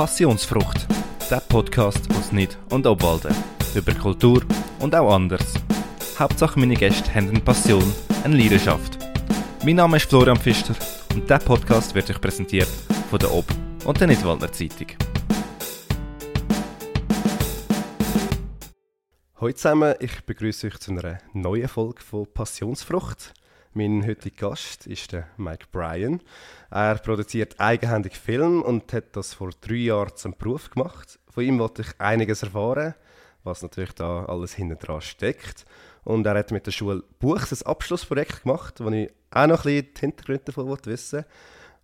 Passionsfrucht, der Podcast aus Nid und Obwalden. Über Kultur und auch anders. Hauptsache meine Gäste haben eine Passion, eine Leidenschaft. Mein Name ist Florian Pfister und der Podcast wird euch präsentiert von der Ob- und der Nidwaldner Zeitung. Hallo zusammen, ich begrüße euch zu einer neuen Folge von Passionsfrucht. Mein heutiger Gast ist der Mike Bryan. Er produziert eigenhändig Film und hat das vor drei Jahren zum Beruf gemacht. Von ihm wollte ich einiges erfahren, was natürlich da alles hinten dran steckt. Und er hat mit der Schule Buchs ein Abschlussprojekt gemacht, wo ich auch noch ein bisschen die Hintergründe davon wissen wollte.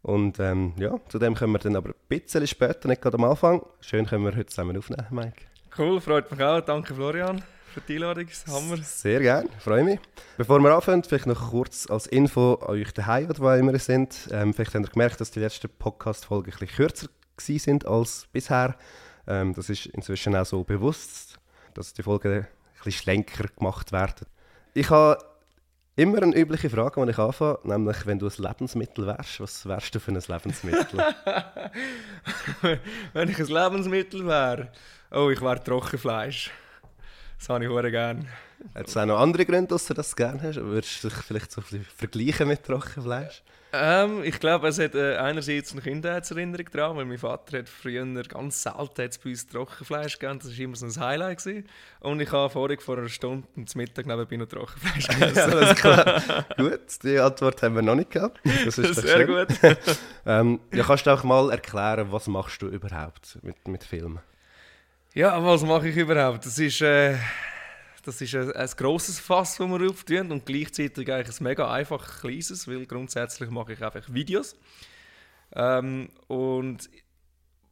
Und ähm, ja, zu dem kommen wir dann aber ein bisschen später, nicht gerade am Anfang. Schön können wir heute zusammen aufnehmen, Mike. Cool, freut mich auch. Danke Florian für die Einladung. Hammer. Sehr gerne, freue mich. Bevor wir anfangen, vielleicht noch kurz als Info an euch daheim, oder wo immer ihr sind. Ähm, vielleicht habt ihr gemerkt, dass die letzten Podcast-Folgen ein bisschen kürzer sind als bisher. Ähm, das ist inzwischen auch so bewusst, dass die Folgen ein bisschen schlenker gemacht werden. Ich habe immer eine übliche Frage, wenn ich anfange, nämlich wenn du ein Lebensmittel wärst, was wärst du für ein Lebensmittel? wenn ich ein Lebensmittel wäre, oh, ich wäre Trockenfleisch. Das habe ich sehr gerne. Hat es auch noch andere Gründe, dass du das gerne hast? Würdest du dich vielleicht so vergleichen mit Trockenfleisch? Ähm, ich glaube, es hat äh, einerseits eine Kindheitserinnerung dran, weil mein Vater hat früher ganz selten bei uns Trockenfleisch gegeben. Das war immer so ein Highlight. Gewesen. Und ich habe vorhin vor einer Stunde zum Mittag nebenbei noch Trockenfleisch gegessen. ja, klar. gut, die Antwort haben wir noch nicht gehabt. Das ist Sehr gut. ähm, ja, kannst du auch mal erklären, was machst du überhaupt mit, mit Filmen? Ja, was mache ich überhaupt? Das ist, äh, das ist ein, ein grosses Fass, das wir auftun und gleichzeitig eigentlich ein mega einfach kleines, weil grundsätzlich mache ich einfach Videos. Ähm, und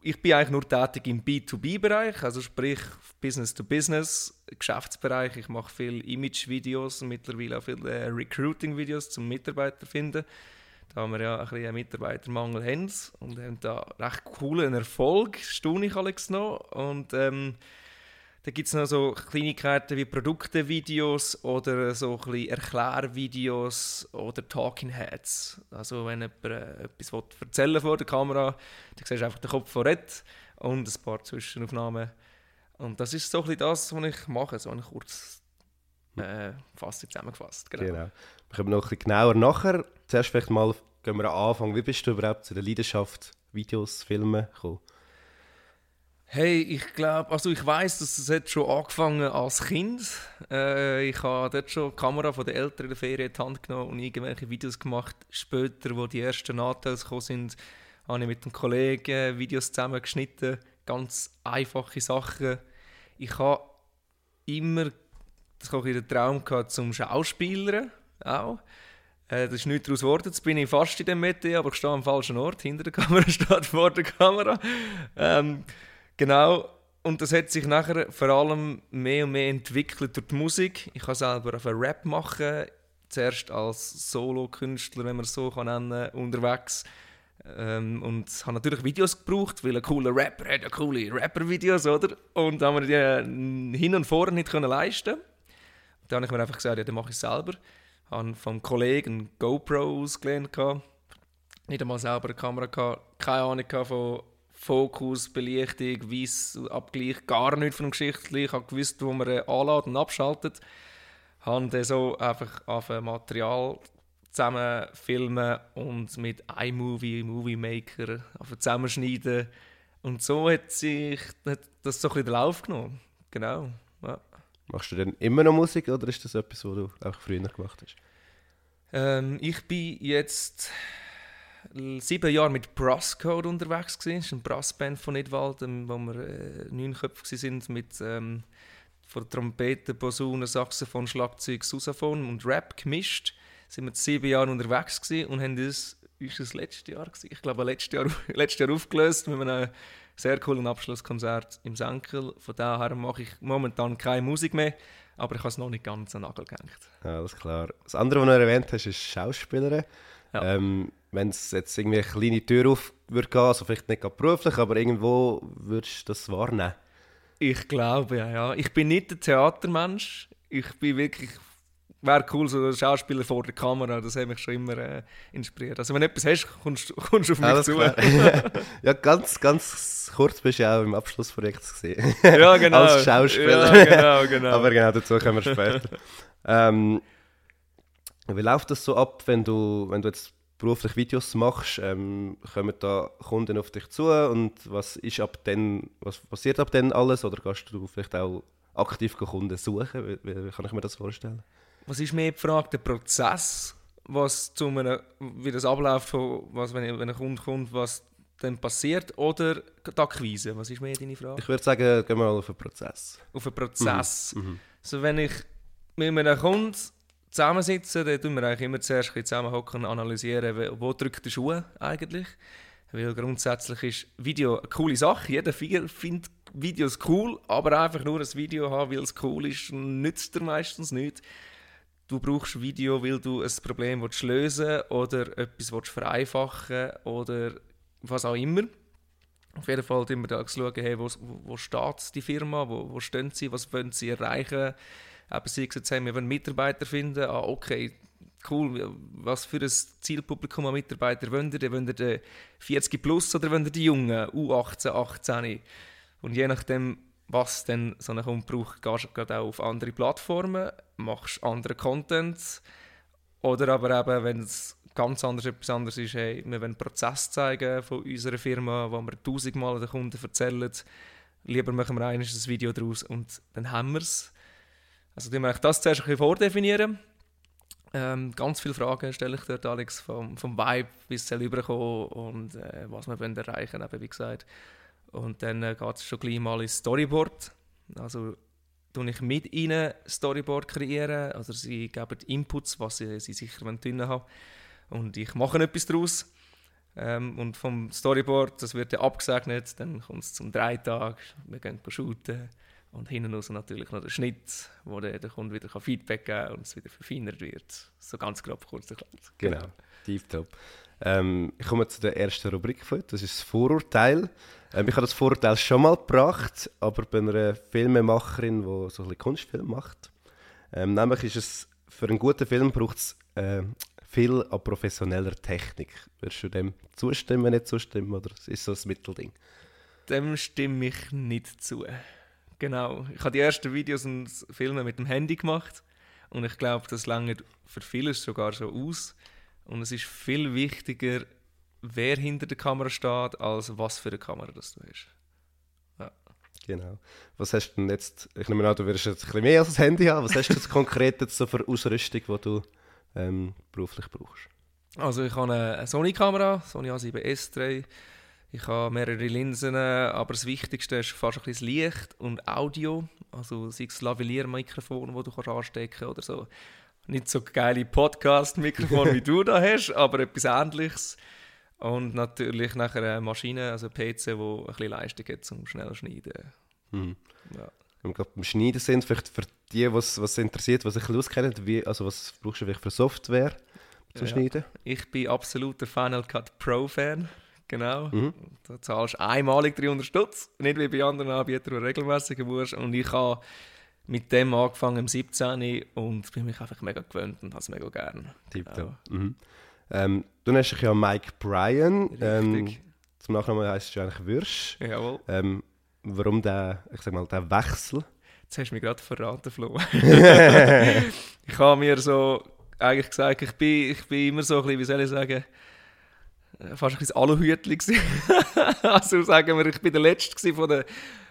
ich bin eigentlich nur tätig im B2B-Bereich, also sprich Business-to-Business, Geschäftsbereich. Ich mache viele Image-Videos und mittlerweile auch viele äh, Recruiting-Videos zum Mitarbeiter finden da wir ja ein bisschen einen Mitarbeitermangel haben und haben da recht coolen Erfolg, staune ich alles noch. Und ähm, da gibt es noch so Kleinigkeiten wie Produktevideos oder so ein Erklärvideos oder Talking Heads. Also wenn jemand äh, etwas erzählen vor der Kamera, dann siehst du einfach den Kopf von Red und ein paar Zwischenaufnahmen. Und das ist so ein das, was ich mache, so eine kurz äh, fast zusammengefasst. Genau. genau. Wir kommen noch ein bisschen genauer nachher. Zuerst vielleicht mal gehen wir am Anfang. Wie bist du überhaupt zu der Leidenschaft Videos, Filmen gekommen? Hey, ich glaube, also ich weiß, dass es hat schon angefangen als Kind. Äh, ich habe dort schon die Kamera von den Eltern in der Ferien in die Hand genommen und irgendwelche Videos gemacht. Später, wo die ersten Nachteile gekommen sind, habe ich mit einem Kollegen Videos zusammengeschnitten. Ganz einfache Sachen. Ich habe immer das ich den Traum gehabt zum Schauspielern auch. Äh, das ist nichts daraus geworden. Jetzt bin ich fast in dem Metier, aber ich stehe am falschen Ort. Hinter der Kamera steht vor der Kamera. Ähm, genau. Und das hat sich nachher vor allem mehr und mehr entwickelt durch die Musik. Ich kann selber auf Rap machen. Zuerst als Solo-Künstler, wenn man es so kann nennen unterwegs. Ähm, und habe natürlich Videos gebraucht, weil ein cooler Rapper hat ja coole Rapper-Videos, oder? Und haben wir die äh, hin und vor nicht können leisten. Dann habe ich mir einfach gesagt, ja, dann mache ich es selber habe vom Kollegen GoPro ausgelernt. Nicht einmal selber eine Kamera. Gehabt. Keine Ahnung von Fokus, Belichtung, Weißabgleich, gar nichts von der Geschichte. Ich habe gewusst, wo man anladen und abschaltet. Habe dann so einfach auf Material zusammen filmen und mit iMovie, Movie Maker zusammenschneiden. Und so hat sich das so ein bisschen den Lauf genommen. Genau. Machst du denn immer noch Musik oder ist das etwas, was du auch früher gemacht hast? Ähm, ich bin jetzt sieben Jahre mit Brasscode unterwegs gewesen. Das ist eine Brassband von Nidwald, ähm, wo wir äh, neun Köpfe sind mit ähm, von Trompete, Posaune, Saxophon, Schlagzeug, Sousaphon und Rap gemischt. Sind wir sieben Jahre unterwegs und haben das ist das letzte Jahr gewesen. Ich glaube letztes Jahr, letztes Jahr aufgelöst mit einem sehr coolen Abschlusskonzert im Senkel. Von daher mache ich momentan keine Musik mehr, aber ich habe es noch nicht ganz an den Nagel gehängt. Ja, das ist klar. Das andere, was du erwähnt hast, ist Schauspielerin. Ja. Ähm, Wenn es jetzt irgendwie eine kleine Tür auf würde gehen, also vielleicht nicht beruflich, aber irgendwo würdest du das wahrnehmen? Ich glaube, ja, ja. Ich bin nicht der Theatermensch. Ich bin wirklich wäre cool, so ein Schauspieler vor der Kamera, das hat mich schon immer äh, inspiriert. Also wenn du etwas hast, kommst, kommst du auf mich Alles zu. ja, ganz, ganz kurz bist du auch im Abschlussprojekt gesehen. ja, genau. Als Schauspieler. Ja, genau, genau. Aber genau, dazu kommen wir später. ähm, wie läuft das so ab, wenn du, wenn du jetzt beruflich Videos machst? Ähm, kommen da Kunden auf dich zu und was ist ab dann, was passiert ab dann alles? Oder gehst du vielleicht auch aktiv Kunden suchen? Wie, wie kann ich mir das vorstellen? Was ist mehr die Frage, der Prozess, was zu einem, wie das abläuft, was, wenn, wenn ein Kunde kommt, was dann passiert, oder die Akquise? Was ist mehr deine Frage? Ich würde sagen, gehen wir mal auf den Prozess. Auf den Prozess. Mhm. So, wenn ich mit einem Kunden zusammensitze, dann tun wir eigentlich immer zuerst zusammenhocken und analysieren, wo- wo drückt der Schuh eigentlich. Weil grundsätzlich ist Video eine coole Sache. Jeder fi- findet Videos cool, aber einfach nur ein Video haben, weil es cool ist, nützt dir meistens nicht. Du brauchst Video, weil du ein Problem willst lösen oder etwas willst vereinfachen oder was auch immer. Auf jeden Fall immer da schauen, hey, wo, wo steht die Firma, wo, wo stehen sie, was wollen sie erreichen. Eben sie gesagt haben, wir wollen Mitarbeiter finden. Ah, okay, cool. Was für ein Zielpublikum an Mitarbeiter wollt ihr? Wollt ihr den 40 plus oder wollt ihr die Jungen, U18, 18? Und je nachdem, was dann so ein Kunde braucht, gehst du auch auf andere Plattformen, machst anderen Content. Oder aber eben, wenn es ganz anders etwas anderes ist, hey, wir wollen einen Prozess zeigen von unserer Firma, wo wir tausendmal den Kunden erzählen, lieber machen wir ein Video daraus und dann haben wir es. Also tun wir das zuerst ein bisschen vordefinieren. Ähm, ganz viele Fragen stelle ich dort, Alex, vom, vom Vibe, wie es soll rüberkommen und äh, was wir wollen erreichen eben, wie gesagt. Und dann äh, geht es schon gleich mal ins Storyboard. Also tue ich mit ihnen Storyboard kreieren. Also sie geben Inputs, was sie, sie sicher drin haben Und ich mache etwas daraus. Ähm, und vom Storyboard, das wird ja abgesegnet, dann kommt es zum Dreitag, wir gehen shooten. Und hinten raus natürlich noch der Schnitt, wo der, der Kunde wieder Feedback geben kann und es wieder verfeinert wird. So ganz grob kurz erklärt. Genau, tipptopp. Ähm, ich komme zu der ersten Rubrik von heute, das ist das Vorurteil. Ähm, ich habe das Vorurteil schon mal gebracht, aber bei einer Filmemacherin, die so ein bisschen Kunstfilm macht. Ähm, nämlich ist es, für einen guten Film braucht es äh, viel an professioneller Technik. Würdest du dem zustimmen, nicht zustimmen, oder ist so ein Mittelding? Dem stimme ich nicht zu. Genau. Ich habe die ersten Videos und Filme mit dem Handy gemacht und ich glaube, das lange für vieles sogar schon aus. Und es ist viel wichtiger, wer hinter der Kamera steht, als was für eine Kamera das du hast. Genau. Was hast du denn jetzt, ich nehme an, du wirst jetzt ein bisschen mehr als das Handy haben, was hast du jetzt konkret jetzt so für Ausrüstung, die du ähm, beruflich brauchst? Also ich habe eine Sony-Kamera, Sony A7S III. Ich habe mehrere Linsen, aber das Wichtigste ist fast ein bisschen das Licht und Audio. Also sei es Lavalier-Mikrofon, das du kannst anstecken kannst oder so. Nicht so geile Podcast-Mikrofon, wie du da hast, aber etwas Ähnliches. Und natürlich nachher eine Maschine, also ein PC, wo ein bisschen Leistung hat, zum schnell schneiden. Mhm. Ja. Wenn wir gerade beim Schneiden sind, vielleicht für die, was was interessiert, was bisschen auskennen, wie, also was brauchst du vielleicht für Software zum Ja. Schneiden? Ich bin absoluter Final Cut Pro-Fan. Genau. Mhm. Da zahlst du einmalig 300 Stutz. Nicht wie bei anderen Anbietern, die regelmäßig musst. Und ich habe mit dem angefangen im 17. und bin mich einfach mega gewöhnt und habe es mega gern. Tipptopp. Ja. Mhm. Ähm, du nennst dich ja Mike Bryan. Ähm, Richtig. zum Nachnamen heisst du eigentlich Wirsch. Jawohl. Ähm, warum der, ich sag mal, der Wechsel? Jetzt hast du mich gerade verraten, Flo. ich habe mir so eigentlich gesagt, ich bin, ich bin immer so ein bisschen, wie soll ich sagen, äh, fast ein bisschen Aluhütli also sagen wir, ich bin der Letzte von der,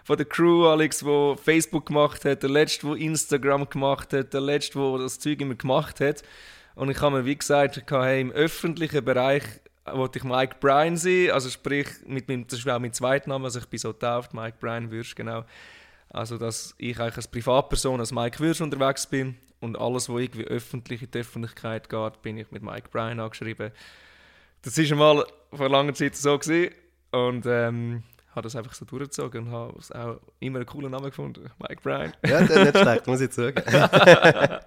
von der Crew, Alex, der Facebook gemacht hat, der Letzte, der Instagram gemacht hat, der Letzte, der das Zeug immer gemacht hat. Und ich habe mir wie gesagt, hey, im öffentlichen Bereich wollte ich Mike Bryan sein, also sprich, mit meinem, das ist auch mein Zweitname, also ich bin so getauft, Mike Bryan Würsch, genau. Also, dass ich eigentlich als Privatperson, als Mike Würsch unterwegs bin und alles, was irgendwie öffentlich in die Öffentlichkeit geht, bin ich mit Mike Bryan angeschrieben. Das war einmal vor langer Zeit so gewesen und ähm, habe das einfach so durchgezogen und habe es auch immer einen coolen Namen gefunden, Mike Bryan. Ja, das ist nicht schlecht, muss ich zugeben.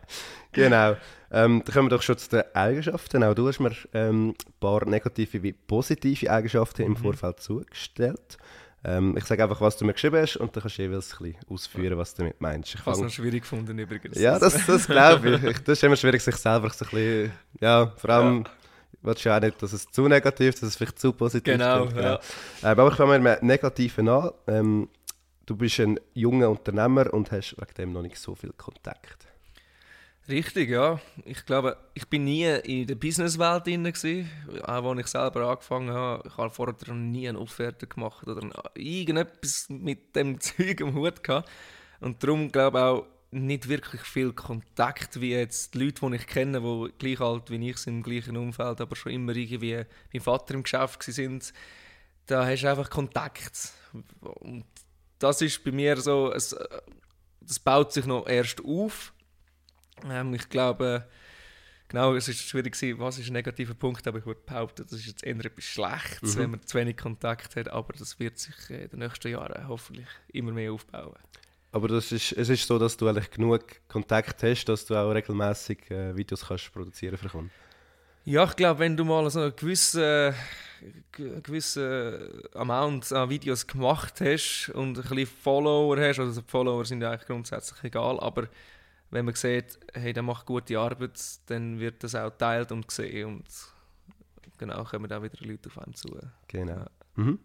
genau. Ähm, dann kommen wir doch schon zu den Eigenschaften. Auch du hast mir ähm, ein paar negative wie positive Eigenschaften im Vorfeld zugestellt. Ähm, ich sage einfach, was du mir geschrieben hast und dann kannst du jeweils ein bisschen ausführen, was du damit meinst. Ich habe es noch schwierig gefunden übrigens. Ja, das, das glaube ich. ich. Das ist immer schwierig, sich selber so ein bisschen, ja, vor allem... Ja. Willst du auch nicht, dass es zu negativ ist, dass es vielleicht zu positiv ist. Genau, genau. Ja. Ähm, aber ich fange mal mit Negativen an. Ähm, du bist ein junger Unternehmer und hast wegen dem noch nicht so viel Kontakt. Richtig, ja. Ich glaube, ich bin nie in der Businesswelt drin gewesen, auch als ich selber angefangen habe. Ich habe vorher nie eine Offerte gemacht oder irgendetwas mit dem Zeug am Hut gehabt. Und darum glaube ich auch nicht wirklich viel Kontakt wie jetzt die Leute, die ich kenne, die gleich alt wie ich sind, im gleichen Umfeld, aber schon immer irgendwie mein Vater im Geschäft sind. Da hast du einfach Kontakt. Und das ist bei mir so, es, das baut sich noch erst auf ähm, ich glaube, genau, es ist schwierig gewesen, was ist ein negativer Punkt, aber ich würde behaupten, das ist jetzt eher etwas Schlechtes, mhm. wenn man zu wenig Kontakt hat, aber das wird sich in den nächsten Jahren hoffentlich immer mehr aufbauen. Aber das ist, es ist so, dass du eigentlich genug Kontakt hast, dass du auch regelmäßig äh, Videos kannst produzieren kannst. Ja, ich glaube, wenn du mal so einen gewissen, äh, gewissen Amount an Videos gemacht hast und ein bisschen Follower hast, also Follower sind ja eigentlich grundsätzlich egal, aber wenn man sieht, hey, der macht gute Arbeit, dann wird das auch geteilt und gesehen und genau kommen auch wieder Leute auf einen zu. Genau. Ja. Mhm.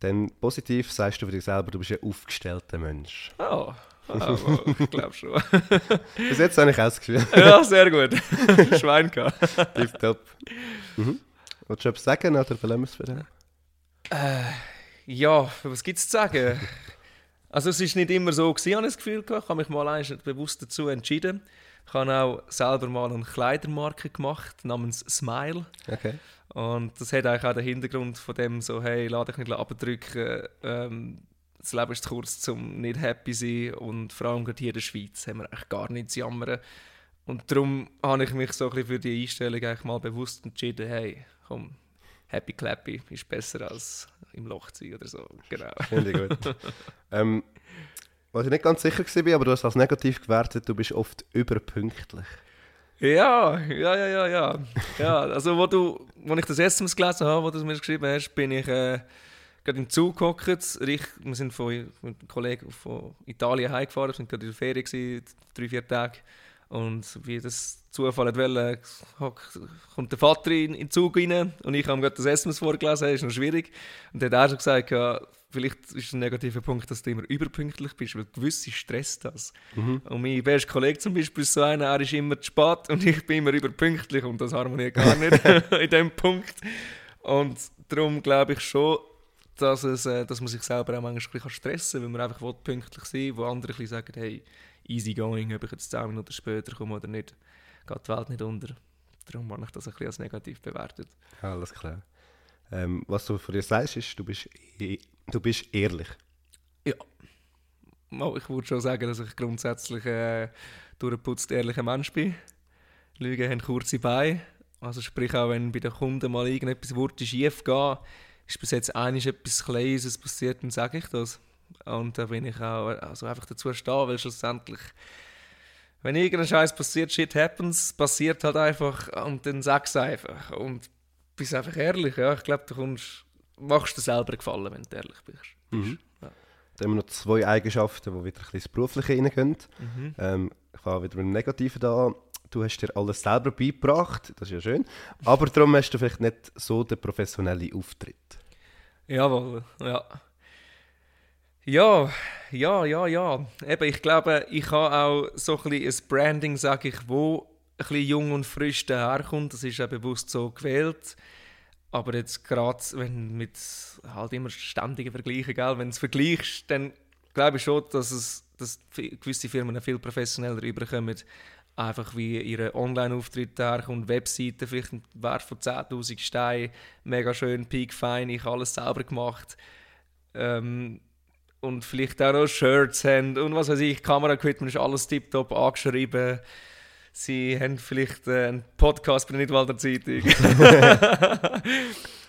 Dann positiv sagst du für dich selber, du bist ein aufgestellter Mensch. Oh, oh ich glaube schon. Bis jetzt habe ich Gefühl. ja, sehr gut. Schwein gehabt. Tipptopp. Mhm. Willst du etwas sagen oder verlassen wir es für dich? Äh, ja, was gibt es zu sagen? Also es ist nicht immer so gewesen, habe ich das Gefühl. Ich habe mich mal bewusst dazu entschieden. Ich habe auch selber mal eine Kleidermarke gemacht namens Smile. Okay. Und das hat eigentlich auch den Hintergrund von dem so, hey, lade dich nicht abdrücken. Ähm, das Leben ist zu kurz, um nicht happy sein. Und vor allem gerade hier in der Schweiz haben wir eigentlich gar nichts zu jammern. Und darum habe ich mich so ein bisschen für die Einstellung eigentlich mal bewusst entschieden, hey, komm, Happy Clappy ist besser als im Loch zu sein oder so. Genau. Finde ich gut. ähm, was ich nicht ganz sicher war, aber du hast als negativ gewertet, du bist oft überpünktlich. Ja, ja, ja, ja, ja. ja also, wo, wo ich das SMS gelesen habe, wo du mir geschrieben hast, bin ich äh, gerade im Zug gehockt. Wir sind von, mit einem Kollegen von Italien heimgefahren, wir sind gerade in der gewesen, drei, vier Tage. Und wie das Zufall hat wollen, kommt der Vater in, in den Zug rein und ich habe gerade das SMS vorgelesen, ist noch schwierig. Und dann hat er schon gesagt, ja, vielleicht ist ein negativer Punkt, dass du immer überpünktlich bist, weil gewisse stresst das. Mhm. Und mein bester Kollege zum Beispiel ist so einer, er ist immer zu spät und ich bin immer überpünktlich und das harmoniert gar nicht in dem Punkt. Und darum glaube ich schon, dass, es, äh, dass man sich selber auch manchmal stressen kann, weil man einfach pünktlich sein will, wo andere sagen, hey, easy going, ob ich jetzt 10 Minuten später komme oder nicht, geht die Welt nicht unter. Darum habe ich das ein bisschen als negativ bewertet. Alles klar. Ähm, was du von dir sagst, ist, du bist, e du bist ehrlich. Ja. Ich würde schon sagen, dass ich grundsätzlich äh, durchgeputzt ehrlicher Mensch bin. Lügen haben kurze Beine. Also sprich auch, wenn bei den Kunden mal irgendetwas schief geht, ist bis jetzt eigentlich etwas Kleines passiert, dann sage ich das. Und da bin ich auch also einfach dazu stehen, weil schlussendlich, wenn irgendein Scheiß passiert, shit happens, passiert halt einfach und dann sag's einfach. Und bist einfach ehrlich, ja. Ich glaube, du kommst, machst dir selber gefallen, wenn du ehrlich bist. Mhm. Ja. Dann haben wir noch zwei Eigenschaften, die wieder ein bisschen ins Berufliche reingehen. Mhm. Ähm, ich fange wieder mit dem Negativen an. Du hast dir alles selber beigebracht, das ist ja schön. Aber darum hast du vielleicht nicht so den professionellen Auftritt. Jawohl, ja. Ja, ja, ja, ja. Eben, ich glaube, ich habe auch so ein, ein Branding, sage ich, wo ein jung und frisch daherkommt. Das ist ja bewusst so gewählt. Aber jetzt gerade, wenn mit halt immer ständigen Vergleichen, gell, wenn du es vergleichst, dann glaube ich schon, dass, es, dass gewisse Firmen viel professioneller rüberkommen. Einfach wie ihre Online-Auftritt herkommt, Webseiten, vielleicht ein Wert von 10'000 Steinen, mega schön, peak fein, ich alles selber gemacht. Ähm, und vielleicht auch noch Shirts haben und was weiß ich, Kamera-Equipment ist alles tiptop angeschrieben. Sie haben vielleicht äh, einen Podcast bei der Nidwalder Zeitung.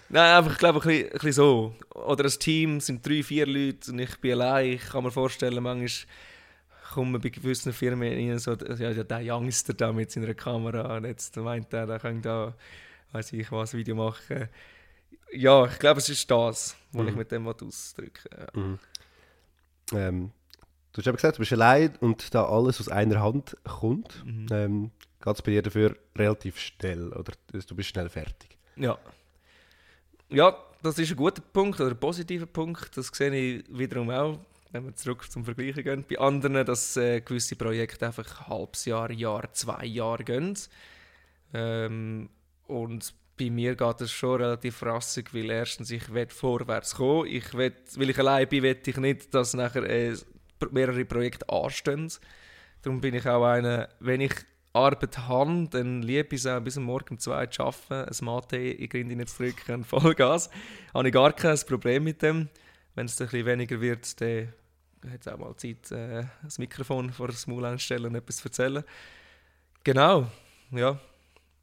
Nein, einfach, ich glaube, ein bisschen, ein bisschen so. Oder ein Team sind drei, vier Leute und ich bin allein. Ich kann mir vorstellen, manchmal kommen bei gewissen Firmen rein, so, ja, der Youngster da mit seiner Kamera und jetzt meint er, der kann da, weiß ich was, Video machen ja, ich glaube, es ist das, was Mhm. ich mit dem ausdrücken will. Ja. Mhm. Ähm, du hast eben gesagt, du bist allein und da alles aus einer Hand kommt. Mhm. Ähm, Geht es bei dir dafür relativ schnell oder du bist schnell fertig? Ja. Ja, das ist ein guter Punkt oder ein positiver Punkt. Das sehe ich wiederum auch, wenn wir zurück zum Vergleichen gehen. Bei anderen, dass äh, gewisse Projekte einfach ein halbes Jahr, Jahr, zwei Jahre gehen. Ähm, und bei mir geht es schon relativ rassig, weil erstens ich will vorwärts kommen. Ich will, weil ich allein bin, will ich nicht, dass nachher äh, mehrere Projekte anstehen. Darum bin ich auch einer, wenn ich Arbeit habe, dann liebe ich es auch bis am Morgen um zwei zu arbeiten, ein Mate in die Grinde zu drücken Vollgas. Habe ich gar kein Problem mit dem. Wenn es ein bisschen weniger wird, dann hat es auch mal Zeit, äh, das Mikrofon vor das Maul einstellen und etwas zu erzählen. Genau, ja,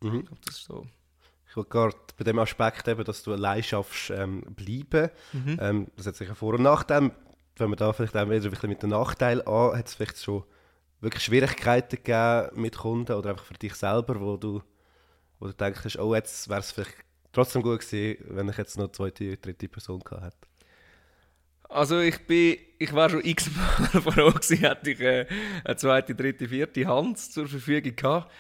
Mhm. ich glaube, das ist so. Gerade bei dem Aspekt eben, dass du allein schaffst, ähm, bleiben. Mhm. Ähm, das hat sicher Vor- und Nachteile. Wenn man da vielleicht auch wieder ein bisschen mit den Nachteilen an, hat es vielleicht schon wirklich Schwierigkeiten gegeben mit Kunden oder einfach für dich selber, wo du, wo du denkst, oh, jetzt wäre es vielleicht trotzdem gut gewesen, wenn ich jetzt noch eine zweite, dritte Person gehabt hätte. Also ich bin, ich war schon x-mal froh gewesen, hätte ich äh, eine zweite, dritte, vierte Hand zur Verfügung gehabt.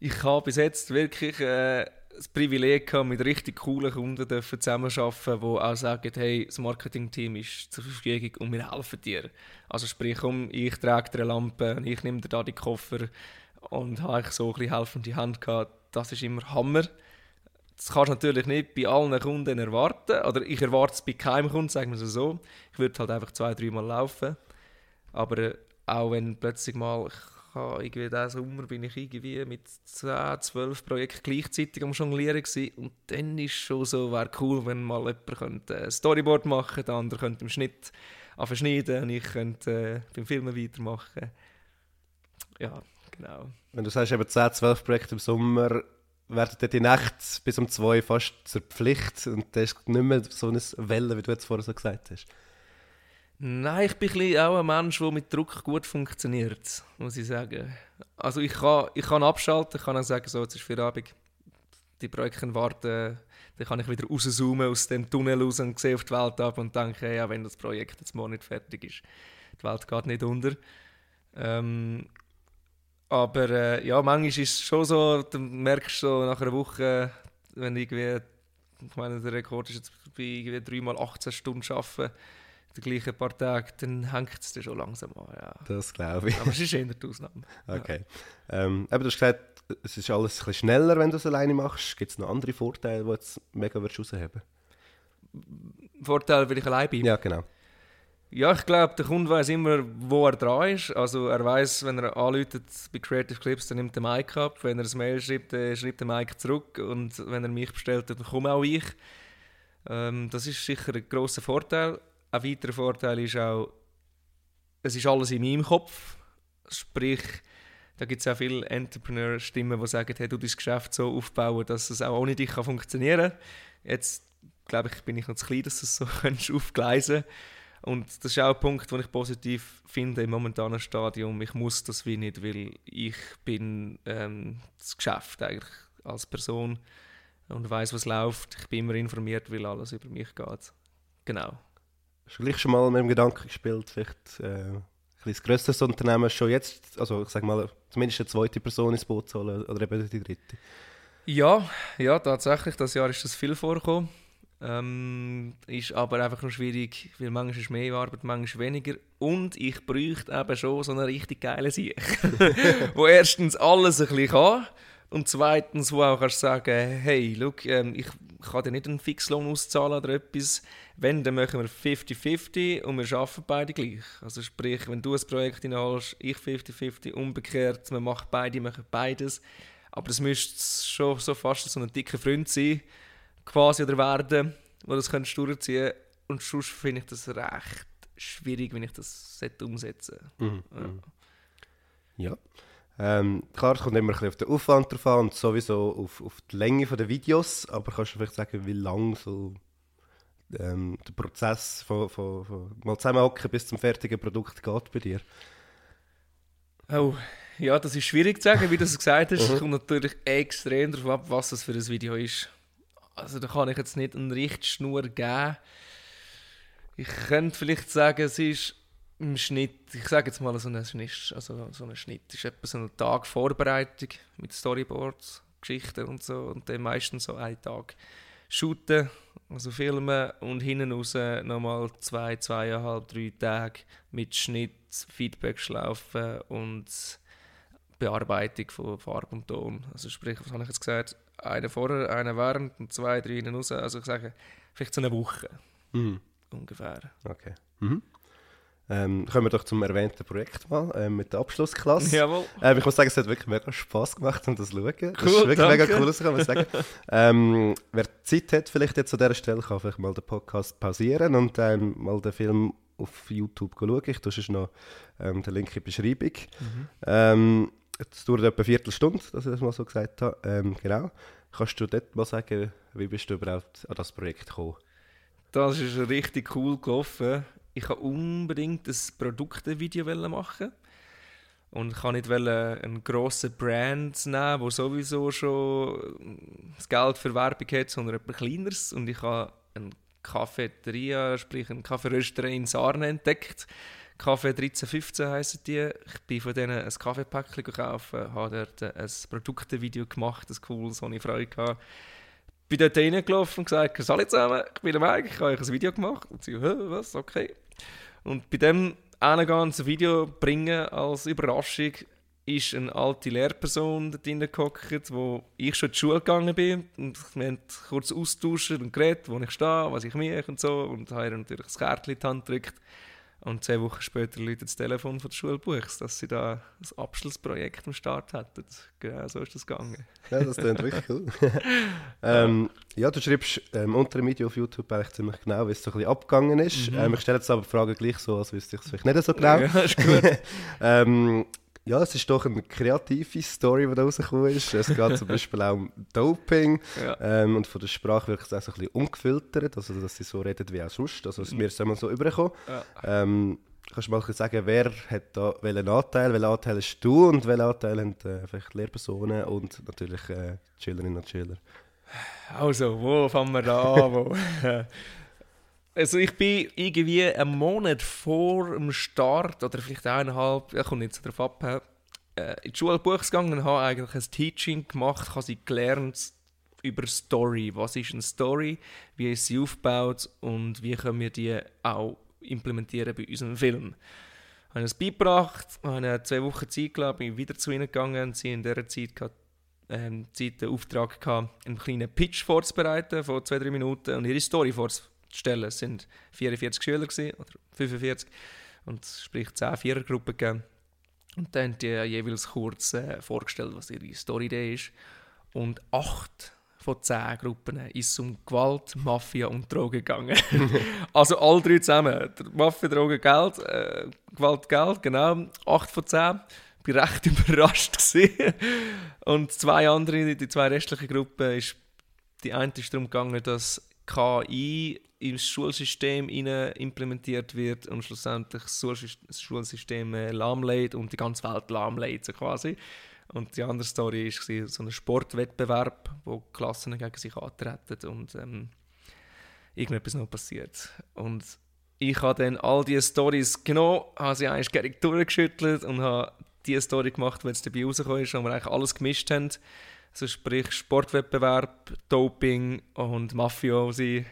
Ich habe bis jetzt wirklich äh, das Privileg gehabt, mit richtig coolen Kunden dürfen zusammenarbeiten, die auch sagen, hey, das Marketingteam ist zur Verfügung und wir helfen dir. Also sprich, um, ich trage dir eine Lampe ich nehme dir da die Koffer und habe ich so ein bisschen helfende Hand gehabt. Das ist immer Hammer. Das kannst du natürlich nicht bei allen Kunden erwarten. Oder ich erwarte es bei keinem Kunden, sagen wir es so. Ich würde halt einfach zwei, dreimal laufen. Aber äh, auch wenn plötzlich mal, ich habe irgendwie diesen Sommer bin ich irgendwie mit 10, 12 Projekten gleichzeitig am Jonglieren gewesen. Und dann ist schon so, wäre cool, wenn mal jemand könnte ein Storyboard machen der andere könnte im Schnitt verschneiden und ich könnte äh, beim Filmen weitermachen. Ja, genau. Wenn du sagst, eben 10, 12 Projekte im Sommer, werden dann die Nächte bis um 2 fast zur Pflicht und das ist nicht mehr so eine Welle, wie du jetzt vorher so gesagt hast. Nein, ich bin ein auch ein Mensch, der mit Druck gut funktioniert, muss ich sagen. Also ich kann, ich kann abschalten, ich kann auch sagen, so, jetzt ist Feierabend, die Projekte warten, dann kann ich wieder rauszoomen aus dem Tunnel raus und sehe auf die Welt ab und denke, ja, wenn das Projekt jetzt morgen nicht fertig ist, die Welt geht nicht unter. Ähm, aber äh, ja, manchmal ist es schon so, du merkst so nach einer Woche, wenn irgendwie, ich meine, der Rekord ist jetzt bei irgendwie dreimal 18 Stunden arbeiten, die gleichen paar Tage, dann hängt es dir schon langsam an. Ja. Das glaube ich. Aber es ist eher die Ausnahme. Okay. Ähm, eben, du hast gesagt, es ist alles ein bisschen schneller, wenn du es alleine machst. Gibt es noch andere Vorteile, die du jetzt mega würdest rausheben Vorteil, weil ich allein bin. Ja, genau. Ja, ich glaube, der Kunde weiß immer, wo er dran ist. Also er weiß, wenn er anläutet bei Creative Clips, dann nimmt der Mic ab. Wenn er ein Mail schreibt, dann schreibt der Mic zurück. Und wenn er mich bestellt, dann komme auch ich. Ähm, das ist sicher ein grosser Vorteil. Ein weiterer Vorteil ist auch, es ist alles in meinem Kopf. Sprich, da gibt es auch viele Entrepreneur-Stimmen, die sagen, hey, du dein Geschäft so aufbauen, dass es auch ohne dich kann funktionieren kann. Jetzt, glaube ich, bin ich noch zu klein, dass du es so kannst aufgleisen Und das ist auch ein Punkt, den ich positiv finde im momentanen Stadium. Ich muss das wie nicht, weil ich bin ähm, das Geschäft eigentlich als Person und weiß, was läuft. Ich bin immer informiert, weil alles über mich geht. Genau. Hast du gleich schon mal mit dem Gedanken gespielt, vielleicht äh, ein bisschen grösseres Unternehmen schon jetzt, also ich sag mal, zumindest eine zweite Person ins Boot zu holen oder eben die dritte? Ja, ja, tatsächlich. Das Jahr ist das viel vorgekommen. Ähm, ist aber einfach nur schwierig, weil manchmal ist mehr Arbeit, manchmal weniger. Und ich bräuchte eben schon so eine richtig geile Sieg, wo erstens alles ein bisschen kann und zweitens, wo auch kannst sagen, hey, look, ähm, ich kann dir nicht einen Fixlohn auszahlen oder etwas. Wenn, dann machen wir 50-50 und wir arbeiten beide gleich. Also sprich, wenn du ein Projekt hineinholst, ich 50-50, umgekehrt, wir machen beide, machen beides. Aber es müsste schon so fast so ein dicker Freund sein, quasi oder werden, wo das könntest durchziehen Und sonst finde ich das recht schwierig, wenn ich das sollte umsetzen Mhm. Ja. mhm. Ja. Ähm, klar, es kommt immer ein bisschen auf den Aufwand drauf an und sowieso auf, auf die Länge der Videos, aber kannst du vielleicht sagen, wie lang so ähm, der Prozess von, von, von mal zusammenhocken bis zum fertigen Produkt geht bei dir? Oh, ja, das ist schwierig zu sagen, wie du es gesagt hast. Mhm. Es kommt natürlich extrem darauf ab, was das für ein Video ist. also da kann ich jetzt nicht eine Richtschnur geben. Ich könnte vielleicht sagen, es ist im Schnitt, ich sage jetzt mal so ein Schnitt, also so Schnitt ist etwa so ein Tag Vorbereitung mit Storyboards, Geschichten und so und dann meistens so einen Tag shooten, also filmen und hinten raus nochmal zwei, zweieinhalb, drei Tage mit Schnitt, Feedback-Schlaufen und Bearbeitung von Farbe und Ton. Also sprich, was habe ich jetzt gesagt? Eine vorher, eine während und zwei, drei hinten raus. Also ich sage, vielleicht so eine Woche Mhm. ungefähr. Okay. Mhm. Ähm, kommen wir doch zum erwähnten Projekt mal ähm, mit der Abschlussklasse. Jawohl. Ähm, ich muss sagen, es hat wirklich mega Spass gemacht, um das zu schauen. Das Cool, ist wirklich danke. mega cool, das kann man sagen. ähm, wer Zeit hat, vielleicht jetzt an dieser Stelle, kann vielleicht mal den Podcast pausieren und ähm, mal den Film auf YouTube schauen. Ich tue noch ähm, den Link in die Beschreibung. Mhm. Ähm, es dauert etwa eine Viertelstunde, dass ich das mal so gesagt habe. Ähm, genau. Kannst du dort mal sagen, wie bist du überhaupt an das Projekt gekommen? Das ist richtig cool gelaufen. Ich wollte unbedingt ein Produktevideo machen. Und ich kann nicht einen grossen Brand nehmen, der sowieso schon das Geld für Werbung hat, sondern etwas Kleineres. Und ich habe eine Cafeteria, sprich eine Kaffeerösterei in Sarne entdeckt. Kaffee 1315 heissen die. Ich bin von denen ein Kaffeepäckchen gekauft, habe dort ein Produktevideo gemacht, ein cooles, wo ich Freude hatte bin dort reingelaufen und gesagt, «Salut zusammen, ich bin der Mike, ich habe euch ein Video gemacht.» Und sie, «Hä, was, okay.» Und bei dem einen ganzen Video bringen als Überraschung ist eine alte Lehrperson dort reingehockt, wo ich schon in die Schule gegangen bin. Und wir haben kurz austauscht und geredet, wo ich stehe, was ich mich und so. Und habe ihr natürlich das Kärtchen in die Hand gedrückt und zwei Wochen später läutet das Telefon von der Schule Buchs, dass sie da ein Abschlussprojekt am Start hatten. Genau, so ist das gegangen. Ja, das klingt wirklich cool. ähm, ja, du schreibst ähm, unter dem Video auf YouTube eigentlich ziemlich genau, wie es so ein bisschen abgegangen ist. Mhm. Ähm, ich stelle jetzt aber die Frage gleich so, als wüsste ich es vielleicht nicht so genau. Ja, ist gut. ja, es ist doch eine kreative Story, die da rausgekommen ist. Es geht zum Beispiel auch um Doping. Ja. Ähm, und von der Sprache wirkt es auch so ein bisschen ungefiltert, also dass sie so reden wie auch sonst. Also es mir ist immer so übergekommen. Ja. Ähm, kannst du mal sagen, wer hat da welchen Anteil? Welchen Anteil hast du und welchen Anteil haben äh, vielleicht Lehrpersonen und natürlich äh, die Schülerinnen und Schüler? Also, wo fangen wir da an? Also ich bin irgendwie einen Monat vor dem Start, oder vielleicht eineinhalb, ja, kommt nicht so drauf ab, äh, in die Schule gegangen und habe eigentlich ein Teaching gemacht, habe gelernt über Story. Was ist eine Story? Wie ist sie aufgebaut? Und wie können wir die auch implementieren bei unserem Film? Ich habe es beigebracht, habe zwei Wochen Zeit gelassen, bin wieder zu ihnen gegangen. Sie in dieser Zeit ähm, Zeit den Auftrag gehabt, einen kleinen Pitch vorzubereiten von zwei, drei Minuten und ihre Story vorzustellen. Es sind 44 Schüler gewesen, oder 45 und sprich 10 Vierergruppen gegeben. Und dann haben die jeweils kurz äh, vorgestellt, was ihre Story-Idee ist. Und acht von zehn Gruppen ist um Gewalt, Mafia und Drogen gegangen. also alle drei zusammen. Mafia, Drogen, Geld, äh, Gewalt, Geld, genau. Acht von zehn. Ich war recht überrascht. Und zwei andere, die zwei restlichen Gruppen, ist, die eine ist darum gegangen, dass KI ins Schulsystem implementiert wird und schlussendlich das Schulsystem äh, lahmlegt und die ganze Welt lahmlegt, so quasi. Und die andere Story war so ein Sportwettbewerb, wo Klassen gegen sich antreten und ähm, irgendetwas noch passiert. Und ich habe dann all diese Stories genommen, habe sie eigentlich gerne durchgeschüttelt und habe die Story gemacht, die jetzt dabei rausgekommen ist, wo wir eigentlich alles gemischt haben. Also sprich Sportwettbewerb, Doping und Mafiosi,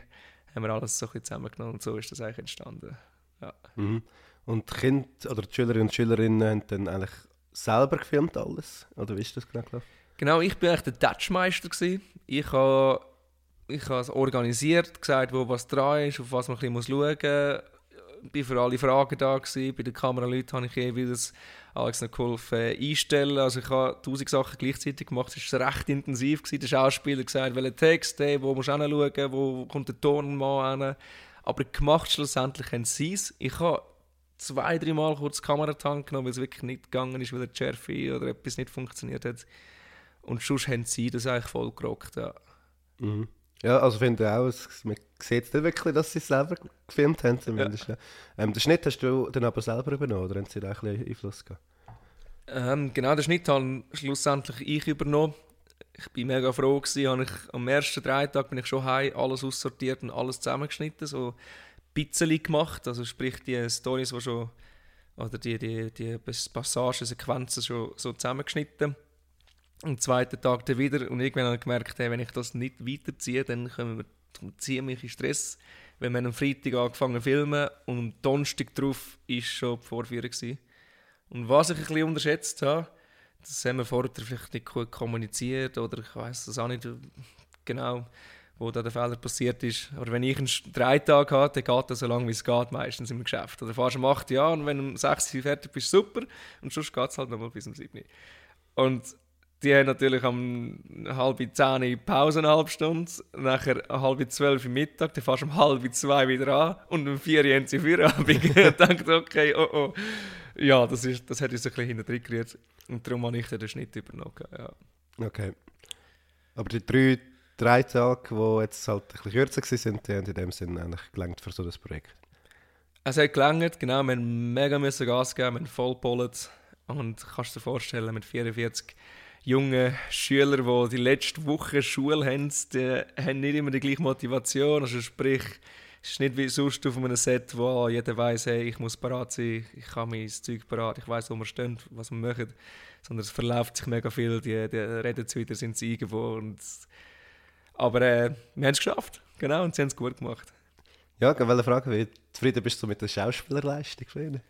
haben wir alles so ein bisschen zusammengenommen und so ist das eigentlich entstanden. Ja. Mhm. Und die Kinder oder die Schülerinnen und Schülerinnen haben dann eigentlich selber gefilmt alles? Oder wie ist das genau gelaufen? Genau, ich bin eigentlich der Touchmeister. Gewesen. Ich habe ich habe es organisiert, gesagt, wo was dran ist, auf was man ein bisschen schauen muss. War für alle Fragen da. Gewesen. Bei den Kameraleuten habe ich jeweils Alex noch geholfen äh, einstellen. Also ich habe tausend Sachen gleichzeitig gemacht. Es war recht intensiv. Gewesen. Der Schauspieler gesagt, welchen Text, hey, wo musst du hinschauen, wo kommt der Tonmann hin. Aber gemacht schlussendlich haben sie es. Ich habe zwei, dreimal kurz die Kamera genommen, weil es wirklich nicht gegangen ist, weil der Schärfe oder etwas nicht funktioniert hat. Und sonst haben sie das eigentlich voll gerockt, ja. Mhm. Ja, also finde ich auch, es, man sieht nicht wirklich, dass sie es selber gefilmt haben zumindest. Ja. Ähm, den Schnitt hast du dann aber selber übernommen, oder haben sie da ein bisschen Einfluss gehabt? Ähm, genau, den Schnitt habe schlussendlich ich übernommen. ich bin mega froh gewesen, habe ich, am ersten drei Tagen bin ich schon heim, alles aussortiert und alles zusammengeschnitten, so bisschen gemacht, also sprich die Stories, die schon, oder die, die, die Passagen, Sequenzen schon so zusammengeschnitten. Am zweiten Tag dann wieder und irgendwann habe ich gemerkt, hey, wenn ich das nicht weiterziehe, dann können wir, mich in Stress. Wenn wir am Freitag angefangen zu filmen und am Donnerstag drauf ist schon die Vorführung gewesen. Und was ich ein bisschen unterschätzt habe, das haben wir vorher vielleicht nicht gut kommuniziert oder ich weiß das auch nicht genau, wo da der Fehler passiert ist. Aber wenn ich einen drei Tage habe, dann geht das so lange, wie es geht, meistens im Geschäft. Oder fährst um 8 Jahre und wenn du um 6 Uhr fertig bist, super. Und sonst geht es halt nochmal bis um 7 Und die haben natürlich um halb zehn Pause eine halbe Stunde, nachher um halb zwölf Uhr Mittag, dann fährst du um halb zwei wieder an und um vier Uhr haben sie Feierabend. ich dachte, okay, oh oh. Ja, das, ist, das hat uns ein bisschen hinten gerührt und darum habe ich den Schnitt übernommen. Ja. Okay. Aber die drei, drei Tage, die jetzt halt ein bisschen kürzer waren, die haben in dem Sinne eigentlich gelangt für so das Projekt? Es hat gelangt, genau. Wir haben mega müssen Gas geben, wir haben voll und kannst dir vorstellen, mit 44 jungen Schüler, die die letzte Woche Schule haben, die haben nicht immer die gleiche Motivation. Also sprich, es ist nicht wie sonst auf einem Set, wo jeder weiß, hey, ich muss parat sein, ich habe mein Zeug parat, ich weiß, wo wir stehen, was wir machen. Sondern es verläuft sich mega viel, die, die reden zu wieder, sind sie irgendwo. Und aber äh, wir haben es geschafft, genau, und sie haben es gut gemacht. Ja, ich wollte fragen, wie zufrieden bist du mit der Schauspielerleistung von ihnen?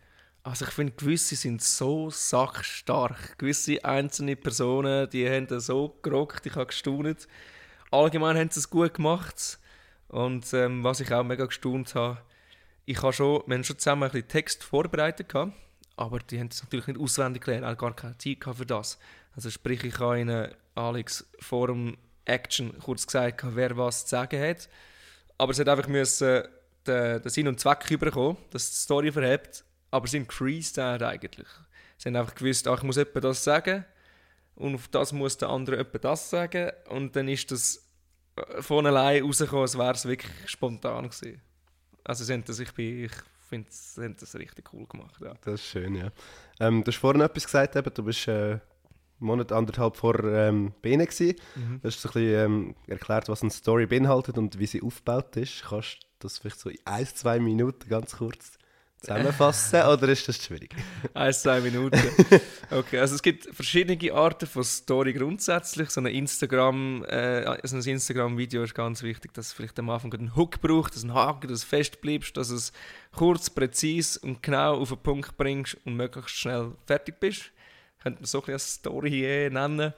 Also ich finde, gewisse sind so sachstark. Gewisse einzelne Personen, die haben das so gerockt, ich habe gestaunt. Allgemein haben sie es gut gemacht. Und ähm, was ich auch mega gestaunt habe, ich habe schon, wir haben schon zusammen ein bisschen Text vorbereitet gehabt, aber die haben es natürlich nicht auswendig gelernt, auch gar keine Zeit für das. Also sprich, ich habe ihnen Alex vor Action kurz gesagt, wer was zu sagen hat. Aber sie hat einfach müssen den, den Sinn und Zweck überkommen, dass die Story verhebt aber sie sind gefreestylt eigentlich. Sie haben einfach gewusst, ach, ich muss etwa das sagen und auf das muss der andere etwa das sagen und dann ist das äh, von allein rausgekommen, als wäre es wirklich spontan gewesen. Also sie haben das, ich, bin, ich finde, sie haben das richtig cool gemacht. Ja. Das ist schön, ja. Ähm, du hast vorhin etwas gesagt, eben, du bist äh, einen Monat, anderthalb vor ähm, Bene gewesen. Mhm. Du hast so ein bisschen ähm, erklärt, was eine Story beinhaltet und wie sie aufgebaut ist. Kannst du das vielleicht so in ein, zwei Minuten ganz kurz zusammenfassen oder ist das schwierig? Ein, zwei Minuten. Okay, also es gibt verschiedene Arten von Story grundsätzlich. So ein Instagram, äh, also ein Instagram-Video ist ganz wichtig, dass es vielleicht am Anfang einen Hook braucht, dass ein Haken, dass du fest bleibst, dass es kurz, präzise und genau auf den Punkt bringst und möglichst schnell fertig bist. Könnte man so ein bisschen Story äh, nennen.